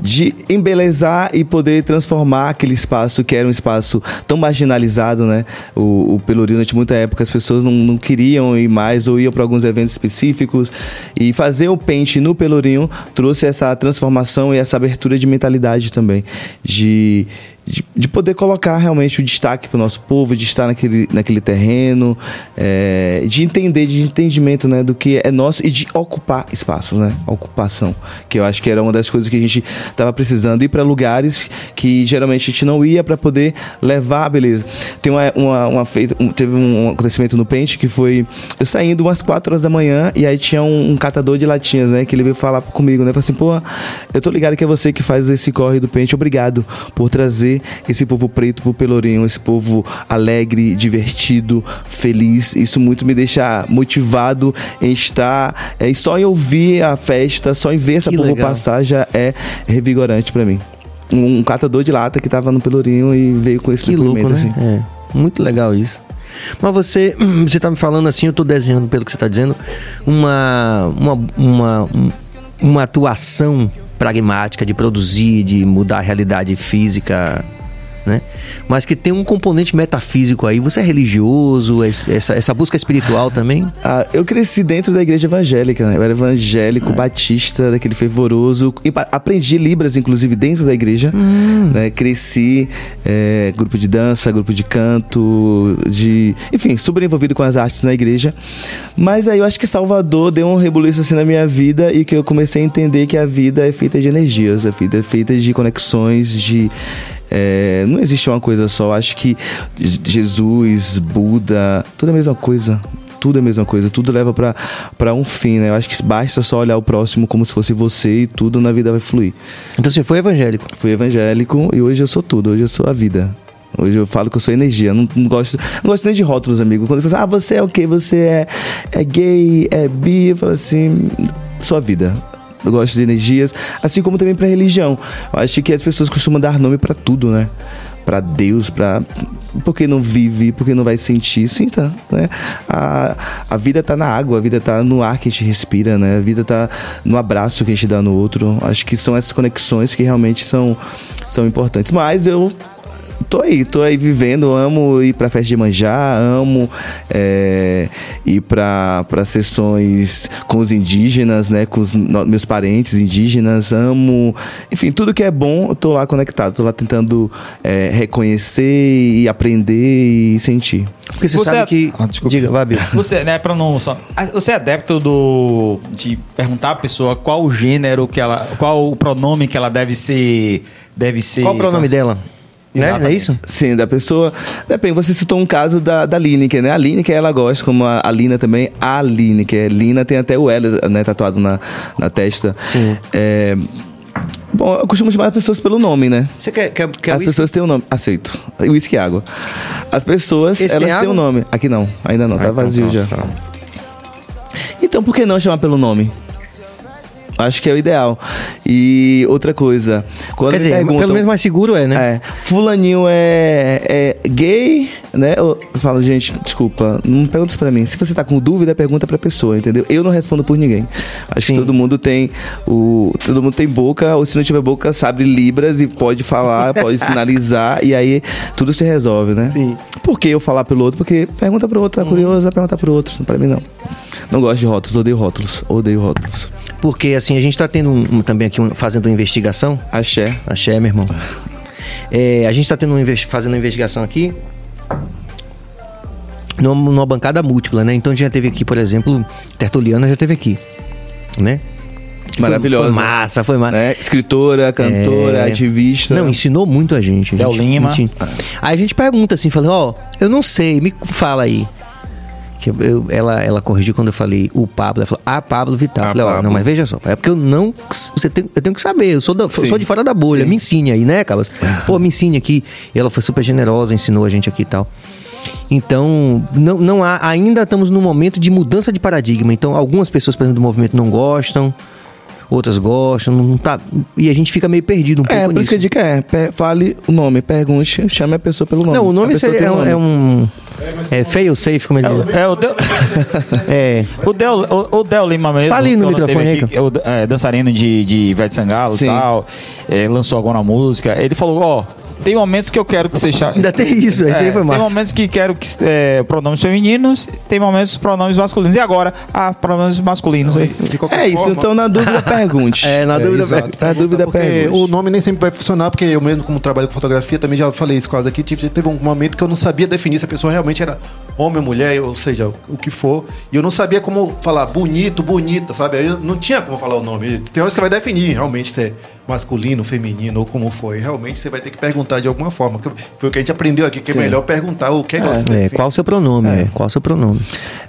de embelezar e poder transformar aquele espaço que era um espaço tão marginalizado, né? O, o Pelourinho, durante muita época, as pessoas não, não queriam ir mais ou iam para alguns eventos específicos. E fazer o pente no Pelourinho trouxe essa transformação e essa abertura de mentalidade também. De, de, de poder colocar realmente o destaque para o nosso povo, de estar naquele, naquele terreno, é, de entender, de entendimento né, do que é nosso e de ocupar espaços, né? Ocupação. Que eu acho que era uma das coisas que a gente tava precisando ir para lugares que geralmente a gente não ia para poder levar, beleza. Tem uma, uma, uma feita, um, teve um acontecimento no Pente que foi eu saindo umas 4 horas da manhã e aí tinha um, um catador de latinhas, né, que ele veio falar comigo, né, falou assim, pô, eu tô ligado que é você que faz esse corre do Pente, obrigado por trazer esse povo preto pro Pelourinho, esse povo alegre, divertido, feliz. Isso muito me deixa motivado em estar, é, e só em ouvir a festa, só em ver essa povo passar já é revigorante pra mim. Um, um catador de lata que tava no Pelourinho e veio com esse Que louco, né? assim. É, muito legal isso. Mas você, (clears throat) você tá me falando assim, eu tô desenhando pelo que você tá dizendo, uma, uma, uma, um- uma atuação pragmática de produzir, de mudar a realidade física, né? Mas que tem um componente metafísico aí. Você é religioso, esse- essa, essa busca espiritual também? Ah, eu cresci dentro da igreja evangélica, né? Eu era evangélico, batista, daquele fervoroso. Aprendi Libras, inclusive, dentro da igreja. Né? Cresci, é, grupo de dança, grupo de canto, de. Enfim, super envolvido com as artes na igreja. Mas aí eu acho que Salvador deu um rebuliço assim na minha vida e que eu comecei a entender que a vida é feita de energias, a vida é feita de conexões, de. É, não existe uma coisa só. Eu acho que Jesus, Buda, tudo é a mesma coisa. Tudo é a mesma coisa, tudo leva pra pra um fim, né? Eu acho que basta só olhar o próximo como se fosse você e tudo na vida vai fluir. Então você foi evangélico. Fui evangélico e hoje eu sou tudo, hoje eu sou a vida. Hoje eu falo que eu sou energia, não, não gosto, não gosto nem de rótulos, amigo. Quando eu falo assim, ah, você é o quê? Você é, é gay, é bi, eu falo assim, sou a vida. Eu gosto de energias, assim como também pra religião. Eu acho que as pessoas costumam dar nome pra tudo, né? Pra Deus, pra. Porque não vive, porque não vai sentir. Sinta, né? A, a vida tá na água, a vida tá no ar que a gente respira, né? A vida tá no abraço que a gente dá no outro. Acho que são essas conexões que realmente são, são importantes. Mas eu tô aí, tô aí vivendo, amo ir pra festa de manjar, amo é, ir pra, pra sessões com os indígenas, né, com os no- meus parentes indígenas, amo, enfim, tudo que é bom, eu tô lá conectado, tô lá tentando é, reconhecer e aprender e sentir. Porque você, Você sabe é- que. Ah, desculpa. Diga, vai, Bill. Você, né, pra não só. Ah, Você é adepto do. de perguntar à pessoa qual o gênero que ela. qual o pronome que ela deve ser. Deve ser. Qual o pronome dela? Né? Não é isso? Sim, da pessoa. Depende, você citou um caso da, da Lineker, né? A Lineker, ela gosta, como a, a Lina também, a Lineker. Lina tem até o L, né, tatuado na, na testa. Sim. É, Bom, eu costumo chamar as pessoas pelo nome, né? Você quer, quer, quer As whisky? pessoas têm um nome. Aceito. Whisky e água. As pessoas, Esse elas têm um nome. Aqui não, ainda não, Ah, tá então vazio pronto, já. tá. Então por que não chamar pelo nome? Acho que é o ideal. E outra coisa, quando Quer dizer, perguntam, pelo menos mais seguro é, né? é, fulaninho é, é gay, né? Eu falo, gente, desculpa, não pergunta isso pra mim. Se você tá com dúvida, pergunta pra pessoa, entendeu? Eu não respondo por ninguém. Acho Sim. que todo mundo tem o todo mundo tem boca, ou se não tiver boca, sabe libras e pode falar, (laughs) pode sinalizar e aí tudo se resolve, né? Sim. Por que eu falar pelo outro? Porque pergunta pro outro, tá curioso, vai perguntar pro outro, pra mim não. Não gosto de rótulos, odeio rótulos, odeio rótulos. Porque assim, a gente tá tendo um- um- também aqui um- fazendo uma investigação. Axé. Axé, meu irmão. É, a gente tá tendo investi- fazendo uma investigação aqui numa, numa bancada múltipla, né? Então a gente já teve aqui, por exemplo, Tertuliana já teve aqui, né? Maravilhosa. Foi massa, foi massa. Né? Escritora, cantora, É. ativista. Não, ensinou muito a gente. a Del gente- Lima. gente- Aí a gente pergunta assim, falando, ó, eu não sei, me fala aí. Que eu- ela, ela corrigiu quando eu falei o Pablo. Ela falou, ah, Pablo Vittar. Eu Ah, falei, ó, Pablo. não, mas veja só. É porque eu não. Você tem, eu tenho que saber. Eu sou, da, sou de fora da bolha. Sim. Me ensine aí, né, Carlos? Pô, me ensine aqui. E ela foi super generosa, ensinou a gente aqui e tal. Então, não, não há, ainda estamos num momento de mudança de paradigma. Então, algumas pessoas, por exemplo, do movimento não gostam, outras gostam, não tá. E a gente fica meio perdido um pouco É, por nisso. isso que a dica é, pe- fale o nome, pergunte, chame a pessoa pelo nome. Não, o nome seria, é, um, é um. É fail safe, como ele diz. É, o Del, (laughs) É. o Del, o, o Del Lima mesmo. Fala aí no microfone teve aí, aqui, é o é, dançarino de, de Ivete Sangalo e tal, é, lançou agora uma música. Ele falou, ó, tem momentos que eu quero que seja. Ainda tem isso, esse aí foi massa. Tem momentos que quero que é, pronomes femininos, tem momentos pronomes masculinos. E agora? Ah, pronomes masculinos aí. É isso, forma. então na dúvida pergunte. (laughs) É, na dúvida, é, na dúvida porque pergunte. O nome nem sempre vai funcionar, porque eu mesmo, como trabalho com fotografia, também já falei isso quase aqui. Teve um momento que eu não sabia definir se a pessoa realmente era homem ou mulher, ou seja, o que for. E eu não sabia como falar bonito, bonita, sabe? Aí eu não tinha como falar o nome. Tem horas que vai definir realmente se é masculino, feminino ou como foi. Realmente você vai ter que perguntar de alguma forma. Foi o que a gente aprendeu aqui, que Sim. é melhor perguntar o que é, é, é Qual o seu pronome? É. Qual o seu pronome?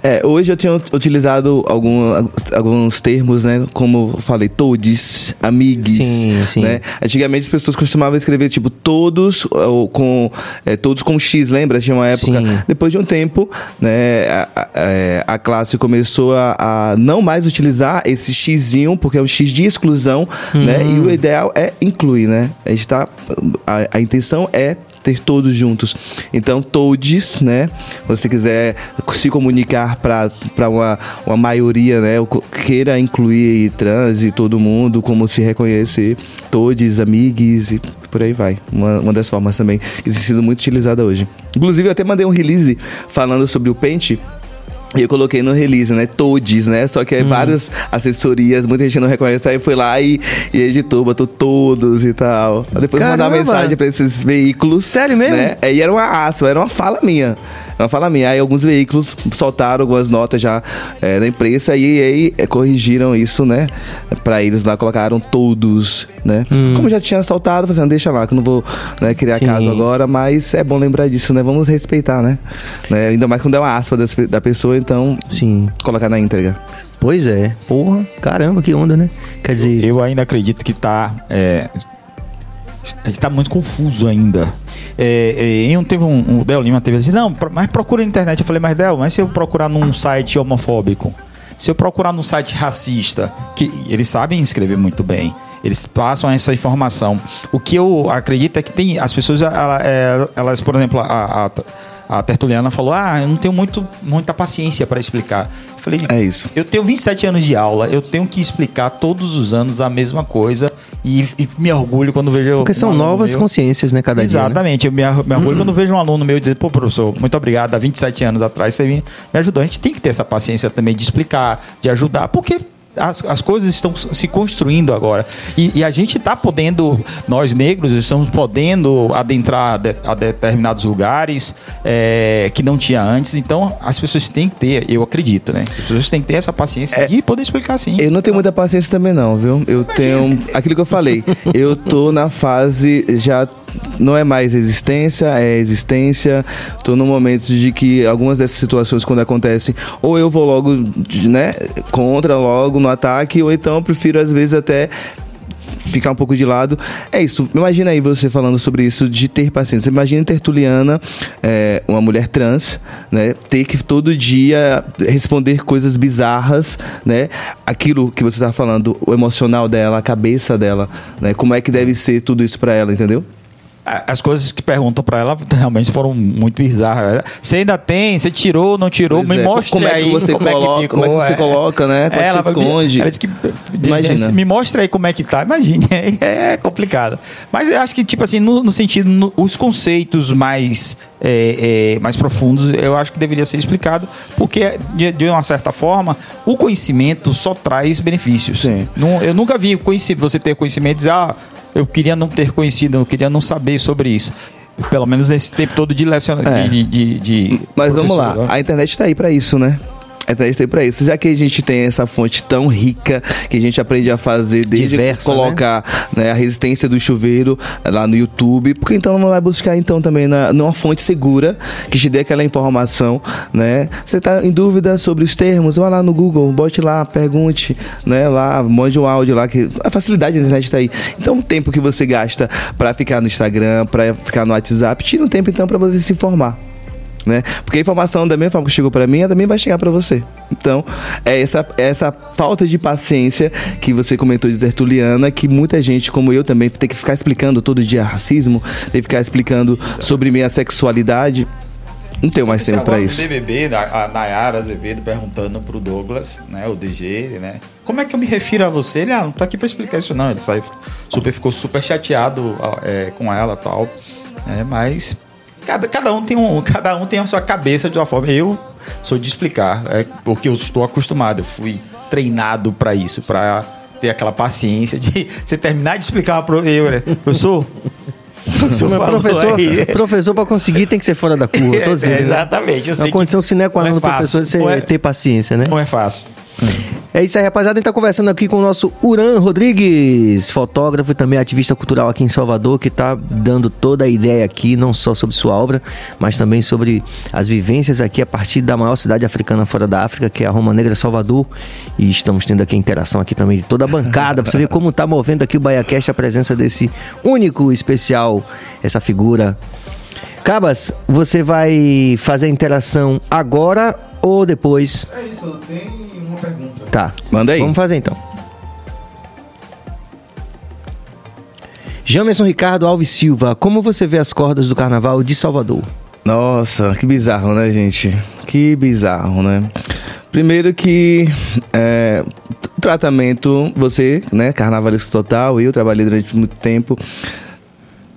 É, hoje eu tenho utilizado algum, alguns termos, né? Como falei, todes, amigues. Sim, sim. Né? Antigamente as pessoas costumavam escrever tipo todos ou com é, todos com X, lembra? Tinha uma época. Sim. Depois de um tempo, né, a, a, é, a classe começou a, a, não mais utilizar esse Xzinho, porque é um X de exclusão, uhum. né? E o ideal ideal é incluir, né? A, gente tá, a, a intenção é ter todos juntos. Então, todes, né? Você quiser se comunicar para uma, uma maioria, né? Queira incluir trans e todo mundo, como se reconhecer, todes, amigos e por aí vai. Uma, uma das formas também que tem sido muito utilizada hoje. Inclusive, eu até mandei um release falando sobre o Pente e eu coloquei no release, né? Todes, né? Só que aí uhum. várias assessorias, muita gente não reconhece. Aí foi lá e, e editou, botou todos e tal. Depois mandar uma mensagem pra esses veículos. Sério mesmo? Né? Aí era uma aço, era uma fala minha. Ela fala minha. Aí alguns veículos soltaram algumas notas já é, na imprensa e aí é, corrigiram isso, né? Pra eles lá, colocaram todos, né? Hum. Como já tinha soltado, fazendo, deixa lá, que eu não vou né, criar Sim. caso agora, mas é bom lembrar disso, né? Vamos respeitar, né? né? Ainda mais quando é uma aspa da pessoa, então. Sim. Colocar na íntegra. Pois é. Porra, caramba, que onda, né? Quer dizer. Eu ainda acredito que tá. É, está muito confuso ainda. É, é, teve um, o Del Lima teve assim, não, mas procura na internet. Eu falei, mas Del, mas se eu procurar num site homofóbico, se eu procurar num site racista, que eles sabem escrever muito bem. Eles passam essa informação. O que eu acredito é que tem as pessoas, elas, elas por exemplo, a, a a Tertuliana falou: Ah, eu não tenho muito, muita paciência para explicar. Eu falei: É isso. Eu tenho 27 anos de aula, eu tenho que explicar todos os anos a mesma coisa e, e me orgulho quando vejo. Porque um são novas meu. consciências, né, cada Exatamente. dia. Exatamente. Né? Eu me, me orgulho uhum. quando vejo um aluno meu dizer: Pô, professor, muito obrigado. Há 27 anos atrás você me, me ajudou. A gente tem que ter essa paciência também de explicar, de ajudar, porque as, as coisas estão se construindo agora. E, e a gente está podendo, nós negros, estamos podendo adentrar de, a determinados lugares é, que não tinha antes. Então, as pessoas têm que ter, eu acredito, né? As pessoas têm que ter essa paciência é, de poder explicar assim. Eu não tenho muita paciência também, não, viu? Eu tenho. Aquilo que eu falei, eu tô na fase já. Não é mais existência, é existência. Tô no momento de que algumas dessas situações, quando acontecem, ou eu vou logo, né, contra logo no ataque, ou então eu prefiro às vezes até ficar um pouco de lado. É isso. Imagina aí você falando sobre isso de ter paciência. Imagina Tertuliana, é, uma mulher trans, né, ter que todo dia responder coisas bizarras, né? Aquilo que você está falando, o emocional dela, a cabeça dela, né? Como é que deve ser tudo isso para ela, entendeu? As coisas que perguntam para ela realmente foram muito bizarras. Você ainda tem? Você tirou, não tirou? Pois me é. mostre como aí é que você como coloca, é que ficou. Como é que você é. coloca, né? Como é, ela, esconde. Ela disse que, Imagina. me mostra aí como é que tá. Imagine, (laughs) é, complicado. Mas eu acho que, tipo assim, no, no sentido, no, os conceitos mais, é, é, mais profundos, eu acho que deveria ser explicado, porque, de, de, uma certa forma, o conhecimento só traz benefícios. Sim. Não, eu nunca vi você ter conhecimento e dizer, ah, eu queria não ter conhecido, eu queria não saber sobre isso. Pelo menos nesse tempo todo de lecionar. É. De, de, de, Mas vamos lá, a internet está aí para isso, né? Então, isso aí pra isso. Já que a gente tem essa fonte tão rica que a gente aprende a fazer desde Diversa, colocar né? Né, a resistência do chuveiro lá no YouTube, porque então não vai buscar então também na, numa fonte segura que te dê aquela informação, né? Você tá em dúvida sobre os termos, vai lá no Google, bote lá, pergunte, né? Lá, mande um áudio lá que a facilidade da internet está aí. Então o tempo que você gasta para ficar no Instagram, para ficar no WhatsApp, tira um tempo então para você se informar né? Porque a informação da mesma forma que chegou para mim, também vai chegar para você. Então, é essa, essa falta de paciência que você comentou de Tertuliana, que muita gente, como eu também, tem que ficar explicando todo dia racismo, tem que ficar explicando sobre minha sexualidade. Não tenho mais tempo para isso. BBB, a Nayara Azevedo perguntando pro Douglas, né, o DG, né, como é que eu me refiro a você? Ele, ah, não tô aqui para explicar isso não. Ele saiu super, ficou super chateado é, com ela tal. É, mas cada, cada, um tem um, cada um tem a sua cabeça de uma forma. Eu sou de explicar, é porque eu estou acostumado, eu fui treinado para isso, para ter aquela paciência de (laughs) você terminar de explicar para eu, né? professor. (laughs) Professor, professor, professor para conseguir tem que ser fora da curva. (laughs) É, é, exatamente. Eu é uma condição sine qua non do professor você é, ter paciência, né? Não é fácil. É isso aí, rapaziada. A gente tá conversando aqui com o nosso Uran Rodrigues, fotógrafo e também ativista cultural aqui em Salvador, que tá dando toda a ideia aqui, não só sobre sua obra, mas também sobre as vivências aqui a partir da maior cidade africana fora da África, que é a Roma Negra Salvador. E estamos tendo aqui a interação aqui também de toda a bancada, pra você ver como tá movendo aqui o BaiaCast a presença desse único especial, essa figura. Cabas, você vai fazer a interação agora ou depois? É isso, tem. Tá. Manda aí. Vamos fazer então. Jamerson Ricardo Alves Silva, como você vê as cordas do carnaval de Salvador? Nossa, que bizarro, né, gente? Que bizarro, né? Primeiro que é, tratamento, você, né, carnavalista total, eu trabalhei durante muito tempo.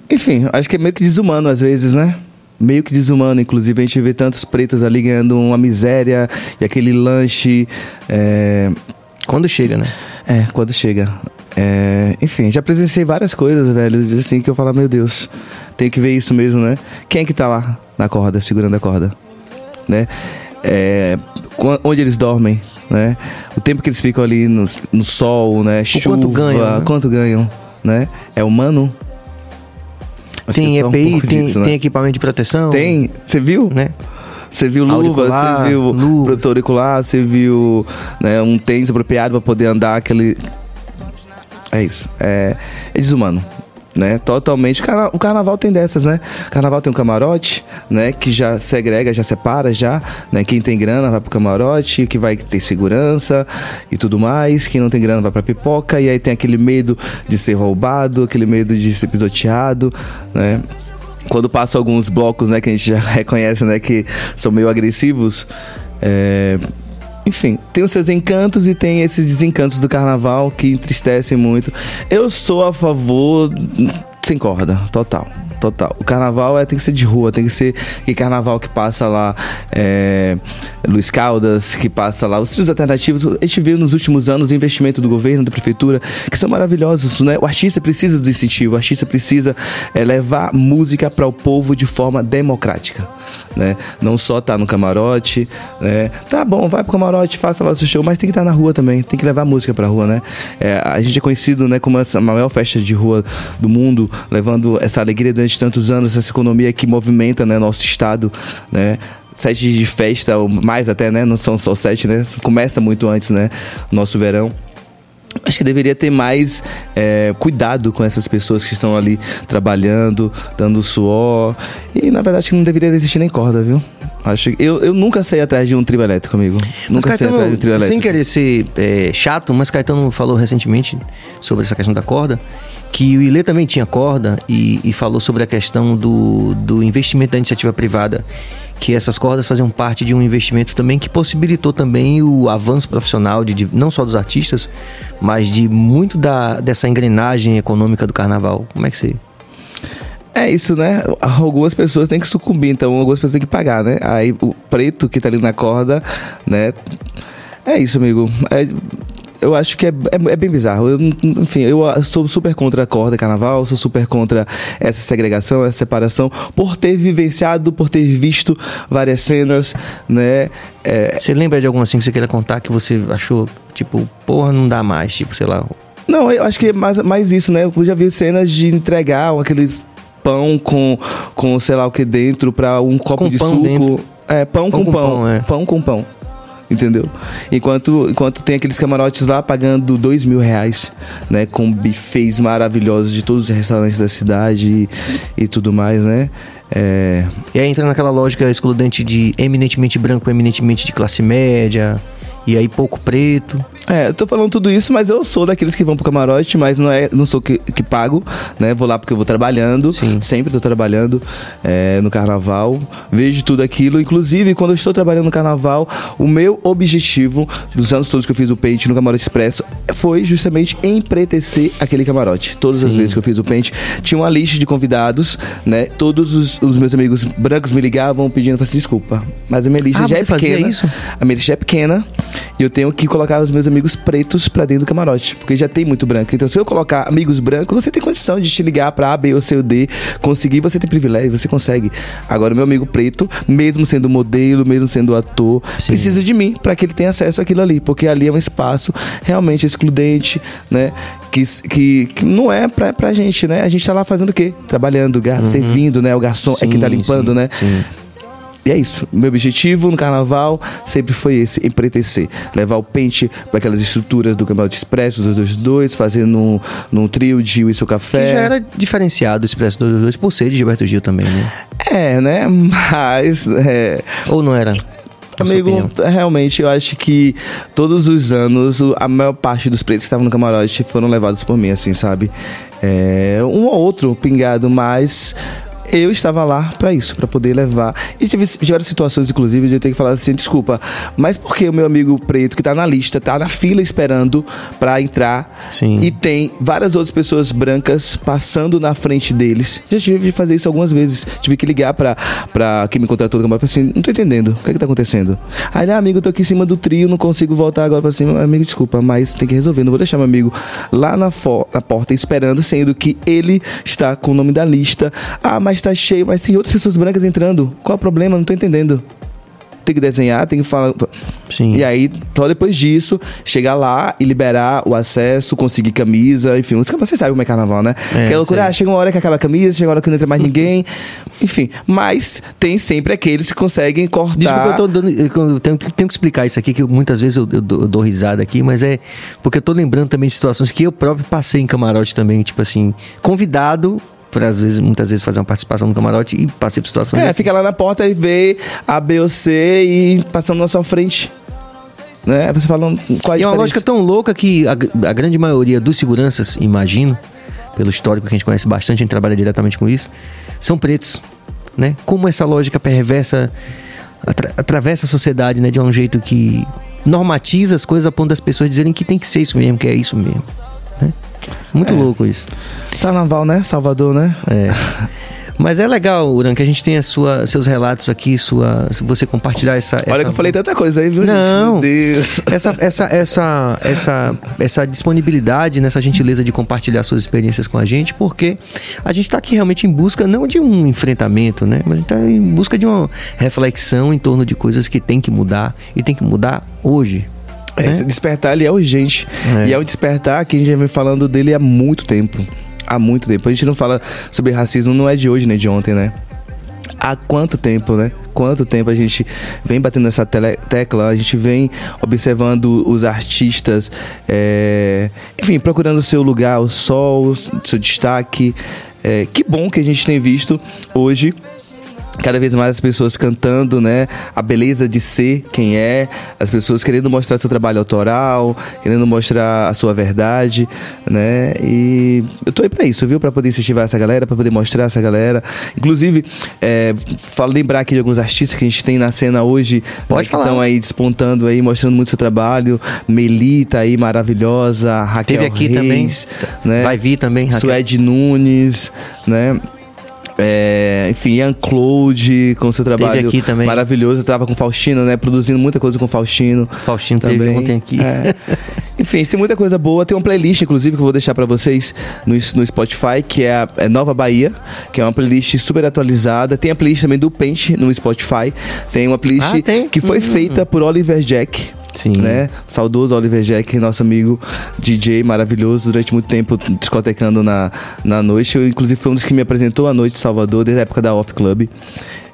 Enfim, acho que é meio que desumano às vezes, né? Meio que desumano. Inclusive, a gente vê tantos pretos ali ganhando uma miséria e aquele lanche. É... Quando chega, né? É, quando chega. É... Enfim, já presenciei várias coisas, velho, assim, que eu falo, meu Deus, tenho que ver isso mesmo, né? Quem é que tá lá na corda, segurando a corda? Né? É... Onde eles dormem, né? O tempo que eles ficam ali no, no sol, né? Chuva, quanto ganham, né? quanto ganham, né? É humano? Tem EPI, um tem, disso, né? tem equipamento de proteção? Tem, você viu? Né? Você viu luva, você viu luva. protetor auricular, você viu né, um tênis apropriado para poder andar aquele. É isso. É, é desumano né? Totalmente. O carnaval tem dessas, né? Carnaval tem um camarote, né? Que já segrega, já separa, já, né? Quem tem grana vai pro camarote, que vai ter segurança e tudo mais. Quem não tem grana vai pra pipoca e aí tem aquele medo de ser roubado, aquele medo de ser pisoteado, né? Quando passa alguns blocos, né? Que a gente já (laughs) reconhece, né? Que são meio agressivos. É, enfim, tem os seus encantos e tem esses desencantos do carnaval que entristecem muito. Eu sou a favor sem corda, total total. O carnaval é, tem que ser de rua, tem que ser que carnaval que passa lá é, Luiz Caldas, que passa lá os trios alternativos. A gente viu nos últimos anos o investimento do governo, da prefeitura, que são maravilhosos, né? O artista precisa do incentivo, o artista precisa é, levar música para o povo de forma democrática. Né? Não só tá no camarote, né? Tá bom, vai pro camarote, faça lá seu show, mas tem que estar tá na rua também, tem que levar música pra rua, né? É, a gente é conhecido, né, como a maior festa de rua do mundo, levando essa alegria durante de tantos anos, essa economia que movimenta né, nosso estado, né? Sete de festa, ou mais até, né? Não são só sete, né? Começa muito antes, né? Nosso verão acho que deveria ter mais é, cuidado com essas pessoas que estão ali trabalhando, dando suor. E na verdade não deveria existir nem corda, viu? Acho eu, eu nunca saí atrás de um trio elétrico comigo. Mas nunca Caetano, saí atrás de um trio elétrico. Sem querer ser é, chato, mas Caetano falou recentemente sobre essa questão da corda que o Ilê também tinha corda e, e, falou sobre a questão do, do investimento da iniciativa privada, que essas cordas faziam parte de um investimento também que possibilitou também o avanço profissional de, de não só dos artistas, mas de muito da, dessa engrenagem econômica do carnaval. Como é que você é isso, né? Algumas pessoas têm que sucumbir, então algumas pessoas têm que pagar, né? Aí o preto que tá ali na corda, né? É isso, amigo. É, eu acho que é, é, é bem bizarro. Eu, enfim, eu sou super contra a corda carnaval, sou super contra essa segregação, essa separação, por ter vivenciado, por ter visto várias cenas, né? É... Você lembra de alguma assim que você queira contar que você achou, tipo, porra, não dá mais, tipo, sei lá. Não, eu acho que é mais, mais isso, né? Eu já vi cenas de entregar aqueles pão com, com sei lá o que dentro para um copo com de suco. Dentro. É, pão, pão com, com pão. pão é. Pão com pão entendeu? Enquanto, enquanto tem aqueles camarotes lá pagando dois mil reais, né? Com bufês maravilhosos de todos os restaurantes da cidade e, e tudo mais, né? É... E aí entra naquela lógica excludente de eminentemente branco, eminentemente de classe média. E aí pouco preto. É, eu tô falando tudo isso, mas eu sou daqueles que vão pro camarote, mas não é, não sou que, que pago, né? Vou lá porque eu vou trabalhando, Sim. sempre tô trabalhando é, no carnaval, vejo tudo aquilo. Inclusive, quando eu estou trabalhando no carnaval, o meu objetivo dos anos todos que eu fiz o pente no Camarote Expresso foi justamente empretecer aquele camarote. Todas as Sim. vezes que eu fiz o pente, tinha uma lista de convidados, né? Todos os, os meus amigos brancos me ligavam pedindo, assim, desculpa, mas a minha lista Ah, já é pequena. isso? A minha lista é pequena e eu tenho que colocar os meus amigos pretos pra dentro do camarote, porque já tem muito branco. Então, se eu colocar amigos brancos, você tem condição de te ligar pra A, B ou C ou D, conseguir, você tem privilégio, você consegue. Agora, meu amigo preto, mesmo sendo modelo, mesmo sendo ator, Sim. precisa de mim pra que ele tenha acesso àquilo ali, porque ali é um espaço realmente excludente, né? Que, que, que não é pra, pra gente, né? A gente tá lá fazendo o quê? Trabalhando, gar- servindo, né? O garçom é quem tá Sim, limpando, sim, né? sim. E é isso. Meu objetivo no carnaval sempre foi esse, empretecer. Levar o pente para aquelas estruturas do Camarote Expresso, dos dois dois, fazer num, num trio de Que Café. já era diferenciado o Expresso 222 por ser de Gilberto Gil também, né? É, né? Mas. É, Ou não era? Amigo, realmente eu acho que todos os anos a maior parte dos pretos que estavam no camarote foram levados por mim, assim, sabe? É, um ou outro pingado, mas eu estava lá pra isso, pra poder levar. E tive tiveram situações, inclusive, de eu ter que falar assim, desculpa, mas por que o meu amigo preto que tá na lista, tá na fila esperando pra entrar Sim. e tem várias outras pessoas brancas passando na frente deles. Já tive de fazer isso algumas vezes. Tive que ligar pra, pra quem me contratou do camarote e assim: não tô entendendo. O que é que tá acontecendo? Aí ah, amigo, eu tô aqui em cima do trio, não consigo voltar agora. Eu falei assim: amigo, desculpa, mas tem que resolver. Não vou deixar meu amigo lá na, na porta esperando, sendo que ele está com o nome da lista. Ah, mas tá cheio, mas tem outras pessoas brancas entrando. Qual é o problema? Não tô entendendo. Tem que desenhar, tem que falar. Sim. E aí, só depois disso, chegar lá e liberar o acesso, conseguir camisa, enfim, você sabe como é carnaval, né? É, Aquela loucura, sei. ah, chega uma hora que acaba a camisa, chega uma hora que não entra mais ninguém, enfim. Mas tem sempre aqueles que conseguem cortar. Desculpa, eu, tô dando, eu tenho, tenho que explicar isso aqui, que eu- muitas vezes eu, eu dou, eu dou risada aqui, mas é porque eu tô lembrando também de situações que eu próprio passei em camarote também, tipo assim, convidado para às vezes, muitas vezes fazer uma participação no camarote e passei por situações É, assim. fica lá na porta e vê a B ou C e passando na sua frente. Né? Você fala, qual a E é uma lógica tão louca que a, a grande maioria dos seguranças, imagino, pelo histórico que a gente conhece bastante, a gente trabalha diretamente com isso, são pretos, né? Como essa lógica perversa atra- atravessa a sociedade, né? De um jeito que normatiza as coisas a ponto das pessoas dizerem que tem que ser isso mesmo, que é isso mesmo, né? Muito É. louco isso. Carnaval, né? Salvador, né? É. Mas é legal, Uran, que a gente tenha sua, seus relatos aqui, sua, você compartilhar essa. Olha essa- que eu falei tanta coisa aí, viu, Não. gente? Meu Deus. essa, essa, essa, essa, essa disponibilidade, nessa gentileza de compartilhar suas experiências com a gente, porque a gente está aqui realmente em busca não de um enfrentamento, né? Mas a gente está em busca de uma reflexão em torno de coisas que tem que mudar e tem que mudar hoje. É, né? esse despertar ele é urgente. É. E é um despertar que a gente já vem falando dele há muito tempo. Há muito tempo. A gente não fala sobre racismo, não é de hoje nem de ontem, né? Há quanto tempo, né? Quanto tempo a gente vem batendo nessa tele- tecla, a gente vem observando os artistas, é, enfim, procurando o seu lugar, o sol, o seu destaque. É, que bom que a gente tem visto hoje cada vez mais as pessoas cantando, né? A beleza de ser quem é, as pessoas querendo mostrar seu trabalho autoral, querendo mostrar a sua verdade, né? E eu tô aí pra isso, viu? Pra poder incentivar essa galera, pra poder mostrar essa galera. Inclusive, é, falo, lembrar aqui de alguns artistas que a gente tem na cena hoje, Pode né, que estão aí despontando aí, mostrando muito seu trabalho. Melita aí, maravilhosa, Raquel Teve aqui Reis, também. né? Vai vir também, Raquel. Suede Nunes, né? É, enfim, Ian Claude, com seu trabalho também. maravilhoso. Eu tava com Faustino, né? Produzindo muita coisa com Faustino. Faustino teve ontem aqui. É. (laughs) Enfim, tem muita coisa boa. Tem uma playlist, inclusive, que eu vou deixar pra vocês no, no Spotify, que é a é Nova Bahia, que é uma playlist super atualizada. Tem a playlist também do Pente no Spotify. Tem uma playlist Ah, tem? que foi Hum. feita por Oliver Jack Sim. né? Saudoso Oliver Jack, nosso amigo DJ maravilhoso, durante muito tempo discotecando na, na noite. Eu, inclusive, foi um dos que me apresentou a noite de Salvador, desde a época da Off Club.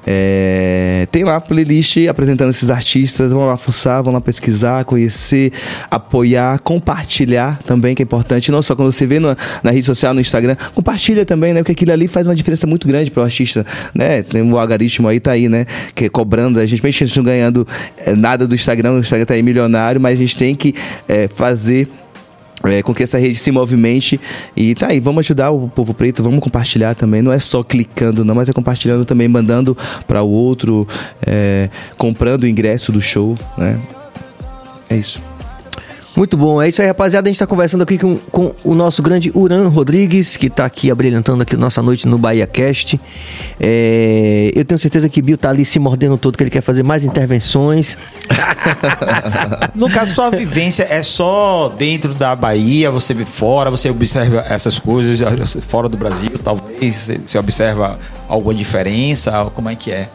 É, tem lá a playlist apresentando esses artistas. Vão lá fuçar, vão lá pesquisar, conhecer, apoiar, compartilhar também, que é importante. Não só quando você vê na, rede social, no Instagram, compartilha também, né? Porque aquilo ali faz uma diferença muito grande para o artista, né? Tem o algoritmo aí, tá aí, né? Que é cobrando. A gente, a gente não ganhando é, nada do Instagram, o Instagram tá aí milionário, mas a gente tem que é, fazer é, com que essa rede se movimente e tá aí, vamos ajudar o povo preto, vamos compartilhar também, não é só clicando não, mas é compartilhando também, mandando para o outro, é, comprando o ingresso do show, né? É isso. Muito bom, é isso aí, rapaziada. A gente está conversando aqui com, com, o nosso grande Uran Rodrigues, que está aqui abrilhantando aqui nossa noite no Bahia Cast. É, eu tenho certeza que Bill tá ali se mordendo todo, que ele quer fazer mais intervenções. (laughs) no caso, sua vivência é só dentro da Bahia, você fora, você observa essas coisas fora do Brasil, talvez você observa alguma diferença, como é que é?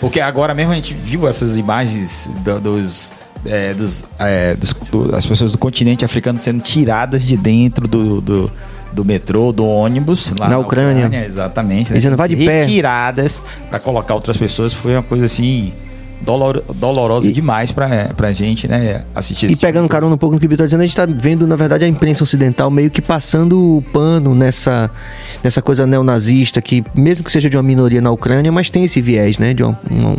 Porque agora mesmo a gente viu essas imagens do, dos é, dos, é, dos, do, das pessoas do continente africano sendo tiradas de dentro do, do, do metrô, do ônibus lá na, na Ucrânia. Ucrânia. Exatamente. Né? Dizendo, vai de retiradas para colocar outras pessoas foi uma coisa assim dolor, dolorosa e, demais pra, pra gente, né, assistir E pegando tipo carona um pouco no que o Vitor tá dizendo, a gente tá vendo, na verdade, a imprensa ocidental meio que passando o pano nessa, nessa coisa neonazista, que mesmo que seja de uma minoria na Ucrânia, mas tem esse viés, né, de uma, uma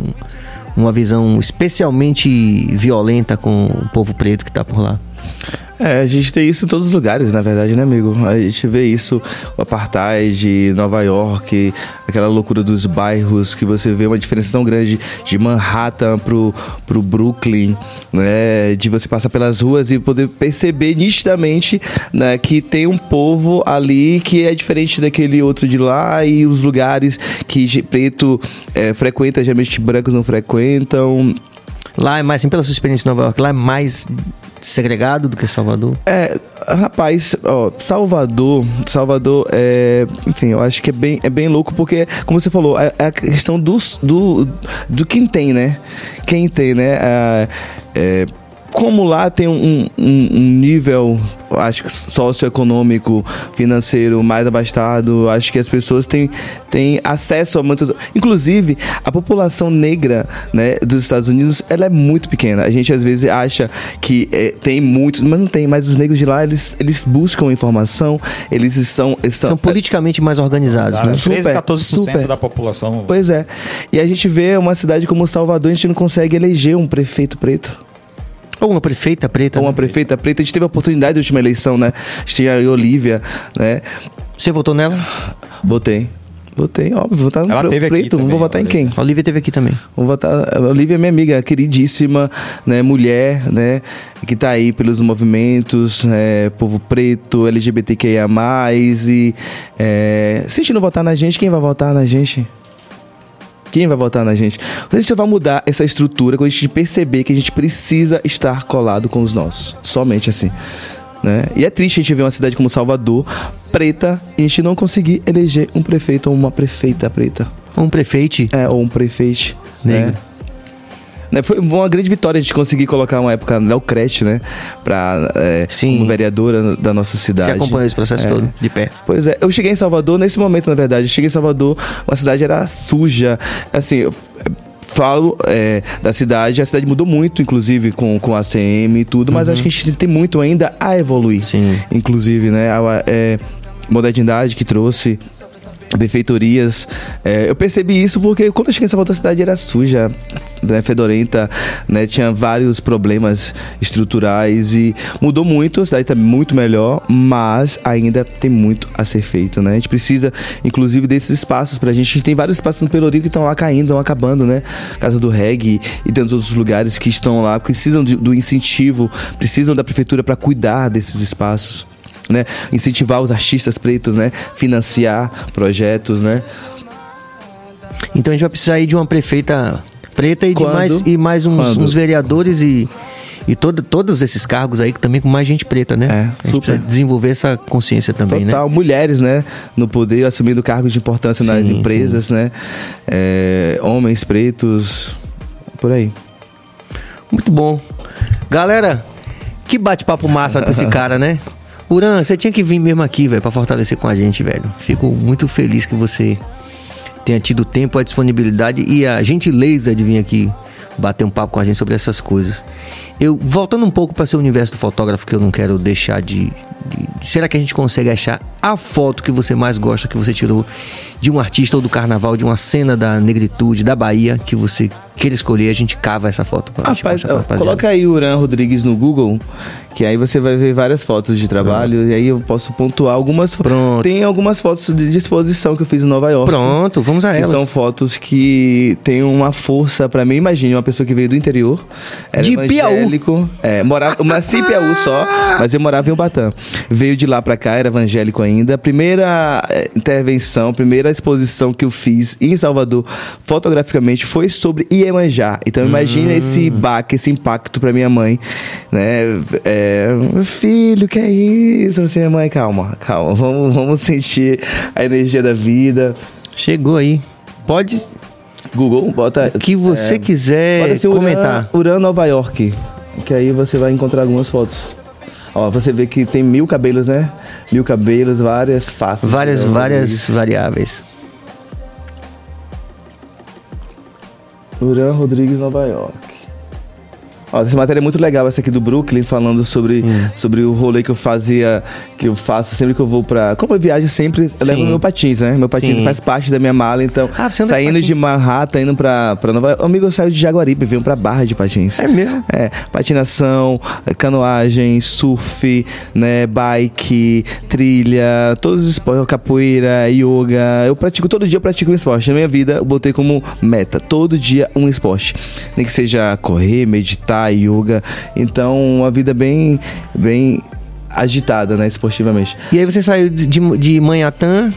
uma visão especialmente violenta com o povo preto que está por lá. É, a gente tem isso em todos os lugares, na verdade, né, amigo? A gente vê isso, o apartheid, Nova York, aquela loucura dos bairros, que você vê uma diferença tão grande de Manhattan pro, pro Brooklyn, né? De você passar pelas ruas e poder perceber nitidamente né, que tem um povo ali que é diferente daquele outro de lá e os lugares que preto é, frequenta, geralmente brancos não frequentam. Lá é mais, assim, pela sua experiência em Nova York, lá é mais segregado do que Salvador? É, rapaz, ó, Salvador, Salvador é, enfim, eu acho que é bem, é bem louco porque, como você falou, é, é a questão do, do, do quem tem, né? Quem tem, né? É, é, como lá tem um, um, um, nível, acho que socioeconômico, financeiro mais abastado, acho que as pessoas têm, têm acesso a muitas. Inclusive, a população negra né, dos Estados Unidos ela é muito pequena. A gente às vezes acha que é, tem muitos, mas não tem. Mas os negros de lá eles, eles buscam informação, eles são. Eles são, politicamente mais organizados, né? 13, 14% super. da população. Pois é. E a gente vê uma cidade como Salvador, a gente não consegue eleger um prefeito preto. Ou uma prefeita preta. Ou uma né? prefeita preta. A gente teve a oportunidade da última eleição, né? A gente tinha a Olivia, né? Você votou nela? Votei. Votei, óbvio, votar no Ela teve preto. Também, vou votar em quem? A Olivia teve aqui também. Vou votar. A Olivia é minha amiga, queridíssima, né? Mulher, né? Que tá aí pelos movimentos, é, povo preto, LGBTQIA. E é, se a gente não votar na gente, quem vai votar na gente? Quem vai votar na gente? A gente vai mudar essa estrutura quando a gente perceber que a gente precisa estar colado com os nossos. Somente assim. Né? E é triste a gente ver uma cidade como Salvador, preta, e a gente não conseguir eleger um prefeito ou uma prefeita preta. Ou um prefeito? É, ou um prefeito. Negro. Né? Né, foi uma grande vitória a gente conseguir colocar uma época Léo Crete, né? Pra, é, Sim. como vereadora da nossa cidade. Você acompanhou esse processo é. todo, de pé. Pois é, eu cheguei em Salvador, nesse momento, na verdade, eu cheguei em Salvador, uma cidade era suja, assim, eu, falo é, da cidade, a cidade mudou muito, inclusive com, com a CM e tudo, mas uhum. acho que a gente tem muito ainda a evoluir. Sim. Inclusive, né? A, é, modernidade que trouxe benfeitorias. É, eu percebi isso porque quando eu cheguei em Salvador, a cidade era suja, né, fedorenta, né, tinha vários problemas estruturais e mudou muito, a cidade está muito melhor, mas ainda tem muito a ser feito. Né? A gente precisa, inclusive, desses espaços para a gente. A gente tem vários espaços no Pelourinho que estão lá caindo, estão acabando, né? Casa do Reggae e tantos outros lugares que estão lá, precisam do incentivo, precisam da prefeitura para cuidar desses espaços né? Incentivar os artistas pretos, né? Financiar projetos, né? Então a gente vai precisar aí de uma prefeita preta e, de mais, e mais uns, uns vereadores e, e todo, todos esses cargos aí também com mais gente preta, né? É, super. desenvolver essa consciência também, né? Total, né? mulheres, né? No poder, assumindo cargos de importância sim, nas empresas, sim. né? É, homens pretos, por aí. Muito bom. Galera, que bate-papo massa com esse (laughs) cara, né? Uran, você tinha que vir mesmo aqui, velho, pra fortalecer com a gente, velho. Fico muito feliz que você tenha tido tempo, a disponibilidade e a gentileza de vir aqui bater um papo com a gente sobre essas coisas. Eu voltando um pouco para seu universo do fotógrafo, que eu não quero deixar de, de, será que a gente consegue achar a foto que você mais gosta que você tirou de um artista ou do carnaval, de uma cena da negritude da Bahia que você queira escolher, a gente cava essa foto pra Rapaz, pra coloca aí Uran Rodrigues no Google, que aí você vai ver várias fotos de trabalho Pronto. e aí eu posso pontuar algumas Pronto. Tem algumas fotos de exposição que eu fiz em Nova York. Pronto, vamos a elas. são fotos que têm uma força para mim. Imagine uma pessoa que veio do interior, era de evangélico, Piauí. é, morava, nasci (laughs) em Piauí só, mas eu morava em Ubatã. Veio de lá para cá, era evangélico ainda. A primeira é, intervenção, primeira exposição que eu fiz em Salvador, fotograficamente, foi sobre Iemanjá. Então imagina hum. esse baque, esse impacto para minha mãe, né? É, meu filho, que é isso? Assim, minha mãe, calma, calma, vamos, vamos sentir a energia da vida. Chegou aí. Pode Google, bota. O que você é, quiser comentar. Uran, Uran Nova York. Que aí você vai encontrar algumas fotos. Ó, você vê que tem mil cabelos, né? Mil cabelos, várias faces. Várias, né? várias variáveis. Uran Rodrigues, Nova York. Ó, essa matéria é muito legal, essa aqui do Brooklyn, falando sobre, sobre o rolê que eu fazia, que eu faço sempre que eu vou pra. Como eu viajo sempre, eu levo meu patins, né? Meu patins Sim. faz parte da minha mala, então. Ah, você saindo de Manhattan, indo pra, pra Nova York. Amigo, eu saio de Jaguaribe, venho pra Barra de Patins. É mesmo? É. Patinação, canoagem, surf, né? Bike, trilha, todos os esportes, capoeira, yoga. Eu pratico, todo dia eu pratico um esporte. Na minha vida, eu botei como meta, todo dia um esporte. Nem que seja correr, meditar yoga. Então, uma vida bem, bem agitada, né, esportivamente. E aí você saiu de, de Manhattan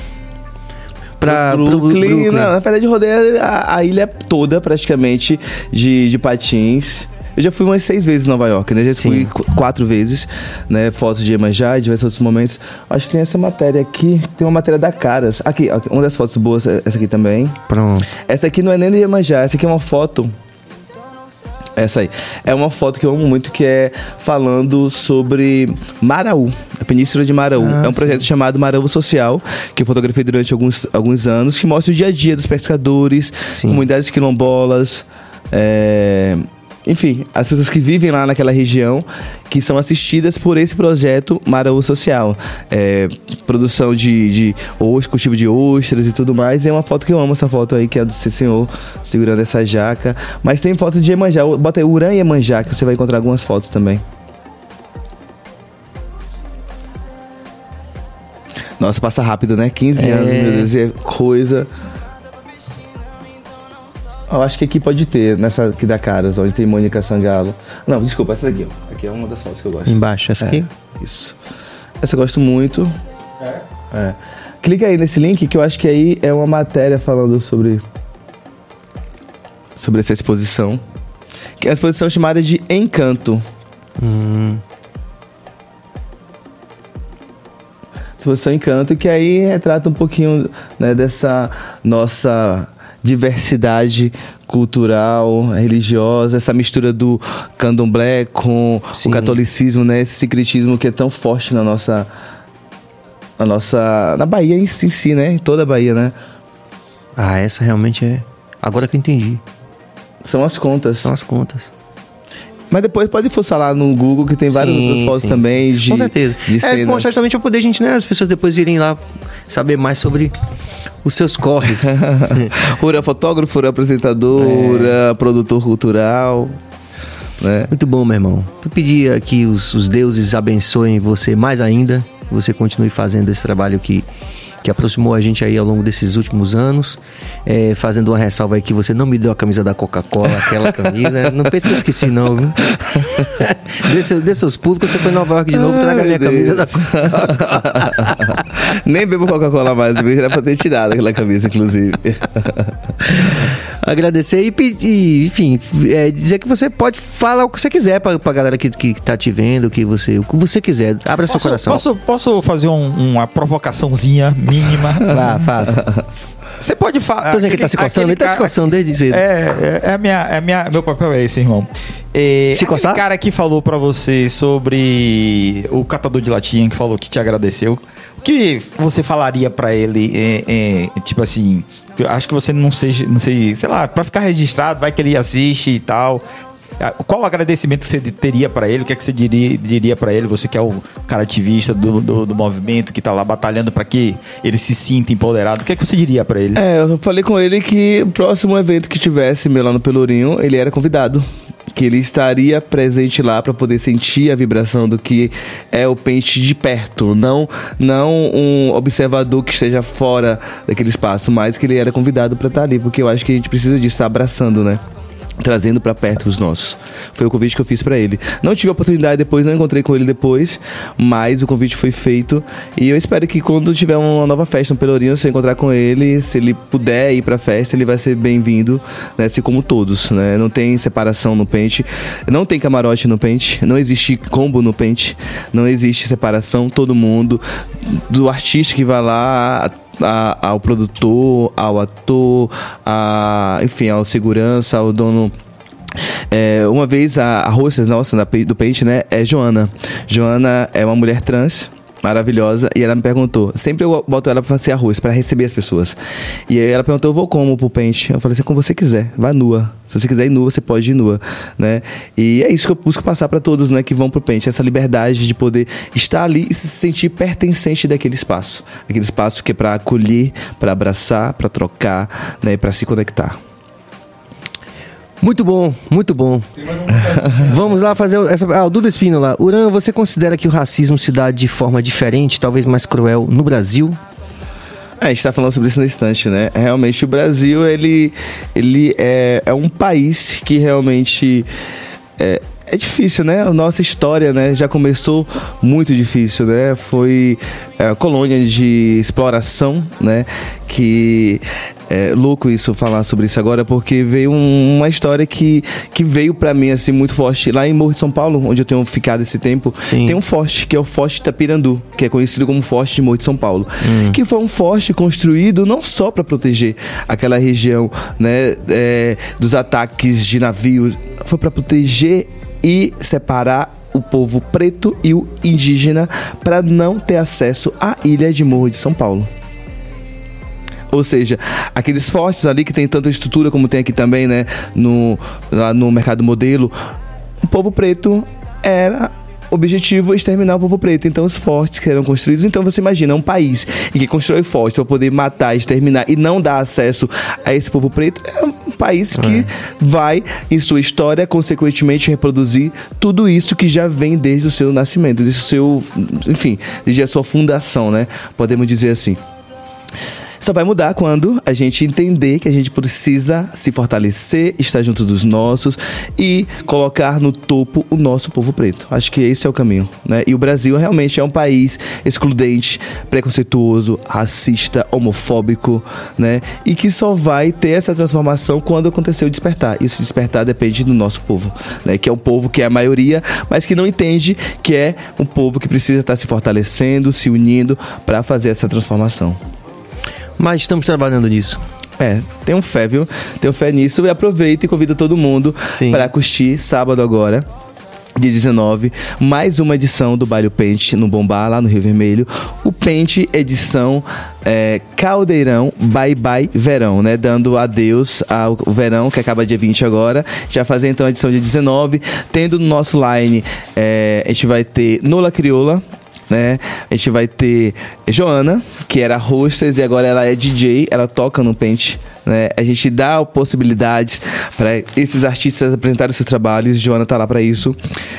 para Brooklyn, Brooklyn. Não, na verdade, rodei a, a, ilha toda praticamente de, de patins. Eu já fui umas seis vezes em Nova York, né? Já fui quatro vezes, né? Fotos de Iemanjá e diversos outros momentos. Acho que tem essa matéria aqui, tem uma matéria da Caras. Aqui, uma das fotos boas, essa aqui também. Pronto. Essa aqui não é nem de Iemanjá, essa aqui é uma foto essa aí. É uma foto que eu amo muito, que é falando sobre Maraú, a Península de Maraú. Ah, é um projeto sim. chamado Maraú Social, que eu fotografei durante alguns, alguns anos, que mostra o dia a dia dos pescadores, sim. comunidades quilombolas, é, enfim, as pessoas que vivem lá naquela região, que são assistidas por esse projeto Maraú Social. É, produção de, de cultivo de ostras e tudo mais. E é uma foto que eu amo, essa foto aí, que é do senhor segurando essa jaca. Mas tem foto de Emanjá. Bota aí Urã e Emanjá, que você vai encontrar algumas fotos também. Nossa, passa rápido, né? 15 é... anos, meu Deus, é coisa. Eu acho que aqui pode ter, nessa aqui da Caras, onde tem Mônica Sangalo. Não, desculpa, essa aqui, ó. Aqui é uma das fotos que eu gosto. Embaixo, essa aqui? É, isso. Essa eu gosto muito. É? É. Clica aí nesse link que eu acho que aí é uma matéria falando sobre. sobre essa exposição. Que é uma exposição chamada de Encanto. Hum. Exposição Encanto, que aí retrata um pouquinho né, dessa nossa diversidade cultural, religiosa, essa mistura do candomblé com Sim. o catolicismo, né? Esse secretismo que é tão forte na nossa na nossa na Bahia em si, em si, né? Em toda a Bahia, né? Ah, essa realmente é agora que eu entendi. São as contas. São as contas. Mas depois pode fuçar lá no Google que tem várias sim, outras fotos sim, também de. Com certeza. De é cenas. bom certamente para poder a gente, né? As pessoas depois irem lá saber mais sobre os seus corres. (laughs) Ura fotógrafo, ura apresentador, é. produtor cultural. Né? Muito bom, meu irmão. Eu pedir que os, os deuses abençoem você mais ainda, que você continue fazendo esse trabalho que que aproximou a gente aí ao longo desses últimos anos. É, fazendo uma ressalva aí que você não me deu a camisa da Coca-Cola, aquela camisa. (laughs) não pense que eu esqueci, não, viu? dê, seus pulos, quando você for em Nova York de novo, Ai, traga a minha Deus. camisa da Coca-Cola. (laughs) (laughs) Nem bebo Coca-Cola mais, era pra ter tirado aquela camisa, inclusive. (laughs) Agradecer e pedir, enfim, é, dizer que você pode falar o que você quiser pra, pra galera que, que tá te vendo, que você, o que você quiser. Abra posso, seu coração. Posso, posso fazer um, uma provocaçãozinha mínima. (laughs) Vá, faça. Você pode falar. Pois é, que ele tá se coçando, ele tá se coçando desde cedo. É, é, é, a minha, é a minha, meu papel é esse, irmão. É, Se aquele coçar? cara que falou pra você sobre o catador de latinha, que falou que te agradeceu, o que você falaria pra ele? é, é, tipo assim, eu acho que você não seja, não sei, sei lá, pra ficar registrado, vai que ele assiste e tal. Qual o agradecimento que você teria pra ele? O que é que você diria, diria para ele? Você que é o cara ativista do, do, do movimento, que tá lá batalhando pra que ele se sinta empoderado. O que é que você diria pra ele? É, eu falei com ele que o próximo evento que tivesse meu lá no Pelourinho, ele era convidado. Que ele estaria presente lá para poder sentir a vibração do que é o pente de perto, não não um observador que esteja fora daquele espaço, mas que ele era convidado para estar ali, porque eu acho que a gente precisa disso, estar abraçando, né? Trazendo para perto os nossos. Foi o convite que eu fiz para ele. Não tive a oportunidade depois, não encontrei com ele depois, mas o convite foi feito e eu espero que quando tiver uma nova festa no Pelourinho, se encontrar com ele, se ele puder ir pra festa, ele vai ser bem-vindo, né? Assim como todos, né? Não tem separação no pente, não tem camarote no pente, não existe combo no pente, não existe separação, todo mundo, do artista que vai lá a- ao produtor, ao ator, a, enfim, ao segurança, ao dono. É, uma vez a, a nossa da do Pente, né, é Joana. Joana é uma mulher trans. Maravilhosa, e ela me perguntou. Sempre eu boto ela pra ser arroz, pra receber as pessoas. E aí ela perguntou: eu vou como pro pente? Eu falei assim: como você quiser, vai nua. Se você quiser ir nua, você pode ir nua, né? E é isso que eu busco passar pra todos, né, que vão pro pente, essa liberdade de poder estar ali e se sentir pertencente daquele espaço, aquele espaço que é pra acolher, pra abraçar, pra trocar, né, para se conectar. Muito bom, muito bom. (laughs) Vamos lá fazer essa. Ah, o Duda Espino lá. Uran, você considera que o racismo se dá de forma diferente, talvez mais cruel, no Brasil? É, a gente está falando sobre isso no instante, né? Realmente o Brasil, ele, ele é, é um país que realmente é, é difícil, né? A nossa história, né, já começou muito difícil, né? Foi é, colônia de exploração, né? Que é louco isso falar sobre isso agora, porque veio um- uma história que, que veio pra mim assim muito forte lá em Morro de São Paulo, onde eu tenho ficado esse tempo. Sim. Tem um forte que é o Forte Itapirandu, que é conhecido como Forte de Morro de São Paulo, que foi um forte construído não só para proteger aquela região, né, é, dos ataques de navios, foi para proteger e separar o povo preto e o indígena para não ter acesso à ilha de Morro de São Paulo. Ou seja, aqueles fortes ali que tem tanta estrutura como tem aqui também, né? No, lá no mercado modelo, o povo preto era objetivo exterminar o povo preto. Então, os fortes que eram construídos. Então, você imagina um país em que constrói fortes para poder matar, exterminar e não dar acesso a esse povo preto. É um país que vai, em sua história, consequentemente reproduzir tudo isso que já vem desde o seu nascimento, desde o seu. Enfim, desde a sua fundação, né? Podemos dizer assim. Só vai mudar quando a gente entender que a gente precisa se fortalecer, estar junto dos nossos e colocar no topo o nosso povo preto. Acho que esse é o caminho, né? E o Brasil realmente é um país excludente, preconceituoso, racista, homofóbico, né? E que só vai ter essa transformação quando acontecer o despertar. E esse despertar depende do nosso povo, né? Que é um povo que é a maioria, mas que não entende que é um povo que precisa estar se fortalecendo, se unindo para fazer essa transformação. Mas estamos trabalhando nisso. É, tenham fé, viu? Tenham fé nisso e aproveita e convido todo mundo para curtir sábado agora. Dia 19, mais uma edição do Baile Pente no Bombá, lá no Rio Vermelho. O Pente, edição é, Caldeirão Bye Bye Verão, né? Dando adeus ao verão, que acaba dia 20 agora. Já fazer então a edição dia 19. Tendo no nosso line, é, a gente vai ter Nola Crioula, né? A gente vai ter Joana, que era hostess e agora ela é DJ, ela toca no Pente, né? A gente dá possibilidades para esses artistas apresentarem seus trabalhos, Joana tá lá para isso.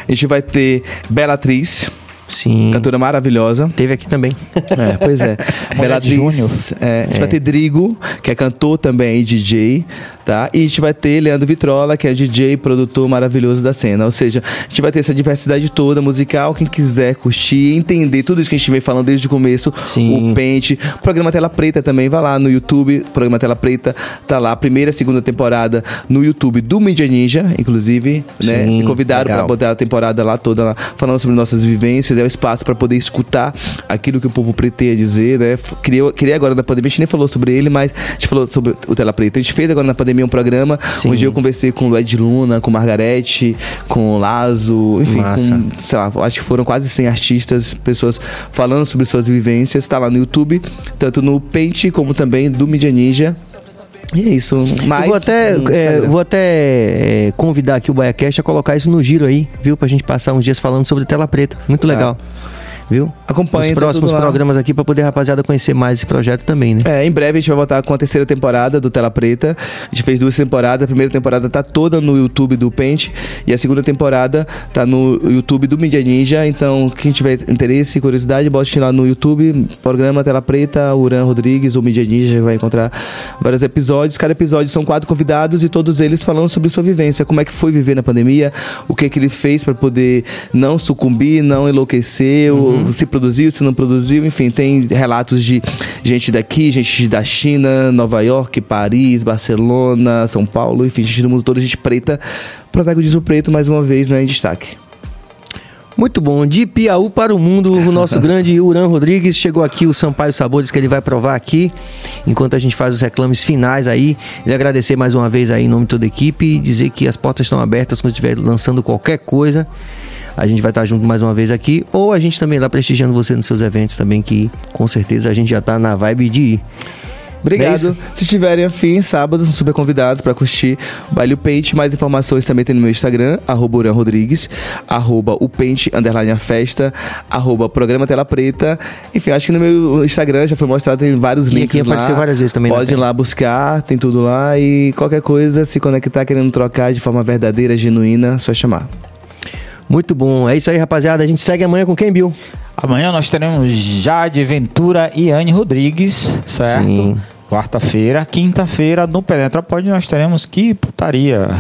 A gente vai ter Bela Atriz, Sim. cantora maravilhosa. Teve aqui também. É, pois é. (laughs) de Júnior. É, a gente vai ter Drigo, que é cantor também e DJ, tá? E a gente vai ter Leandro Vitrola, que é DJ produtor maravilhoso da cena. Ou seja, a gente vai ter essa diversidade toda musical. Quem quiser curtir, entender tudo isso que a gente vem falando desde o começo, Sim. o Pente, programa Tela Preta também, vai lá no YouTube, programa Tela Preta, tá lá, primeira e segunda temporada no YouTube do Mídia Ninja, inclusive, né? Sim, Me convidaram para botar a temporada lá toda lá, falando sobre nossas vivências. É o espaço para poder escutar aquilo que o povo preto tem a dizer, né? Criei, criei agora na pandemia, a gente nem falou sobre ele, mas a gente falou sobre o Tela Preta. A gente fez agora na pandemia um programa Sim. onde eu conversei com o Ed Luna, com Margarete, com o Lazo, enfim, Massa. com, sei lá, acho que foram quase 100 artistas, pessoas falando sobre suas vivências. Está lá no YouTube, tanto no Paint como também do Media Ninja. E é isso. Mas, vou até, é, vou até é, convidar aqui o BaiaCast a colocar isso no giro aí, viu? Pra gente passar uns dias falando sobre tela preta. Muito tá. legal viu? Acompanhe os próximos programas aqui para poder a rapaziada conhecer mais esse projeto também, né? É, em breve a gente vai voltar com a terceira temporada do Tela Preta. A gente fez duas temporadas. A primeira temporada tá toda no YouTube do Paint e a segunda temporada tá no YouTube do Media Ninja. Então, quem tiver interesse e curiosidade, bote lá no YouTube, programa Tela Preta, Uran Rodrigues, o Media Ninja vai encontrar vários episódios. Cada episódio são quatro convidados e todos eles falando sobre sua vivência, como é que foi viver na pandemia, o que é que ele fez para poder não sucumbir, não enlouquecer, uhum Uhum. se produziu, se não produziu, enfim, tem relatos de gente daqui, gente da China, Nova York, Paris, Barcelona, São Paulo, enfim, gente do mundo todo, gente preta. Protagonismo preto, mais uma vez, né, em destaque. Muito bom. De Piauí para o mundo, o nosso (laughs) grande Uran Rodrigues chegou aqui, o Sampaio Sabores, que ele vai provar aqui, enquanto a gente faz os reclames finais aí. Ele agradecer mais uma vez aí em nome de toda a equipe e dizer que as portas estão abertas quando estiver lançando qualquer coisa a gente vai estar junto mais uma vez aqui, ou a gente também lá prestigiando você nos seus eventos também, que com certeza a gente já está na vibe de ir. Obrigado. É Se tiverem afim, sábado, são super convidados para curtir o Baile Pente. Mais informações também tem no meu Instagram, arroba Urian Rodrigues, arroba o Pente, underline a festa, arroba Programa Tela Preta. Enfim, acho que no meu Instagram já foi mostrado, tem vários e links aqui lá. apareceu várias vezes também. Né, Pode ir lá buscar, tem tudo lá. E qualquer coisa, se conectar, querendo trocar de forma verdadeira, genuína, só chamar. Muito bom. É isso aí, rapaziada. A gente segue amanhã com quem, Bill? Amanhã nós teremos Jade Ventura e Anne Rodrigues, certo? Sim. Quarta-feira, quinta-feira, no Penetra Pode nós teremos que putaria.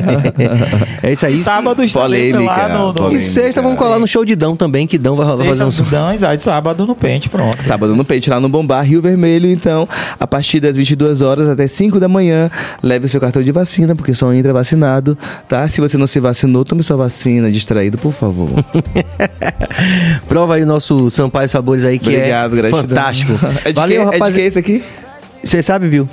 (laughs) é isso aí. Sábado polêmica, lá no, no... E sexta vamos colar no show de Dão também, que Dão vai rolar fazer um... Dão, exato, sábado no Pente, pronto. Sábado no Pente, lá no Bombar, Rio Vermelho, então, a partir das 22 horas até 5 da manhã, leve seu cartão de vacina, porque só entra vacinado, tá? Se você não se vacinou, tome sua vacina, distraído, por favor. (laughs) Prova aí o nosso Sampaio Sabores aí, que Obrigado, é gratidão. fantástico. É Valeu, rapaz. É de que esse aqui? Você sabe, viu?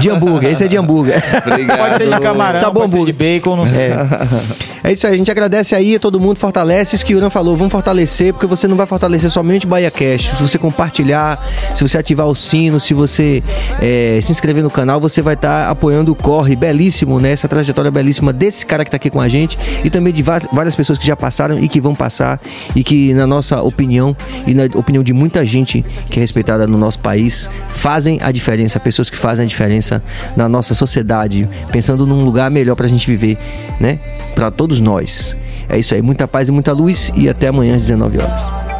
De hambúrguer, esse é de hambúrguer. Obrigado. Pode ser de camarão, Sabor pode hambúrguer. ser de bacon, não sei. É. é. isso aí, a gente agradece aí, todo mundo fortalece. Isso que o Uran falou, vamos fortalecer, porque você não vai fortalecer somente o Bahia Cash. Se você compartilhar, se você ativar o sino, se você é, se inscrever no canal, você vai estar tá apoiando o Corre belíssimo, né? Essa trajetória belíssima desse cara que está aqui com a gente e também de várias pessoas que já passaram e que vão passar e que, na nossa opinião e na opinião de muita gente que é respeitada no nosso país, fazem a diferença, pessoas que fazem a diferença na nossa sociedade, pensando num lugar melhor para a gente viver, né? Para todos nós. É isso aí, muita paz e muita luz e até amanhã às 19 horas.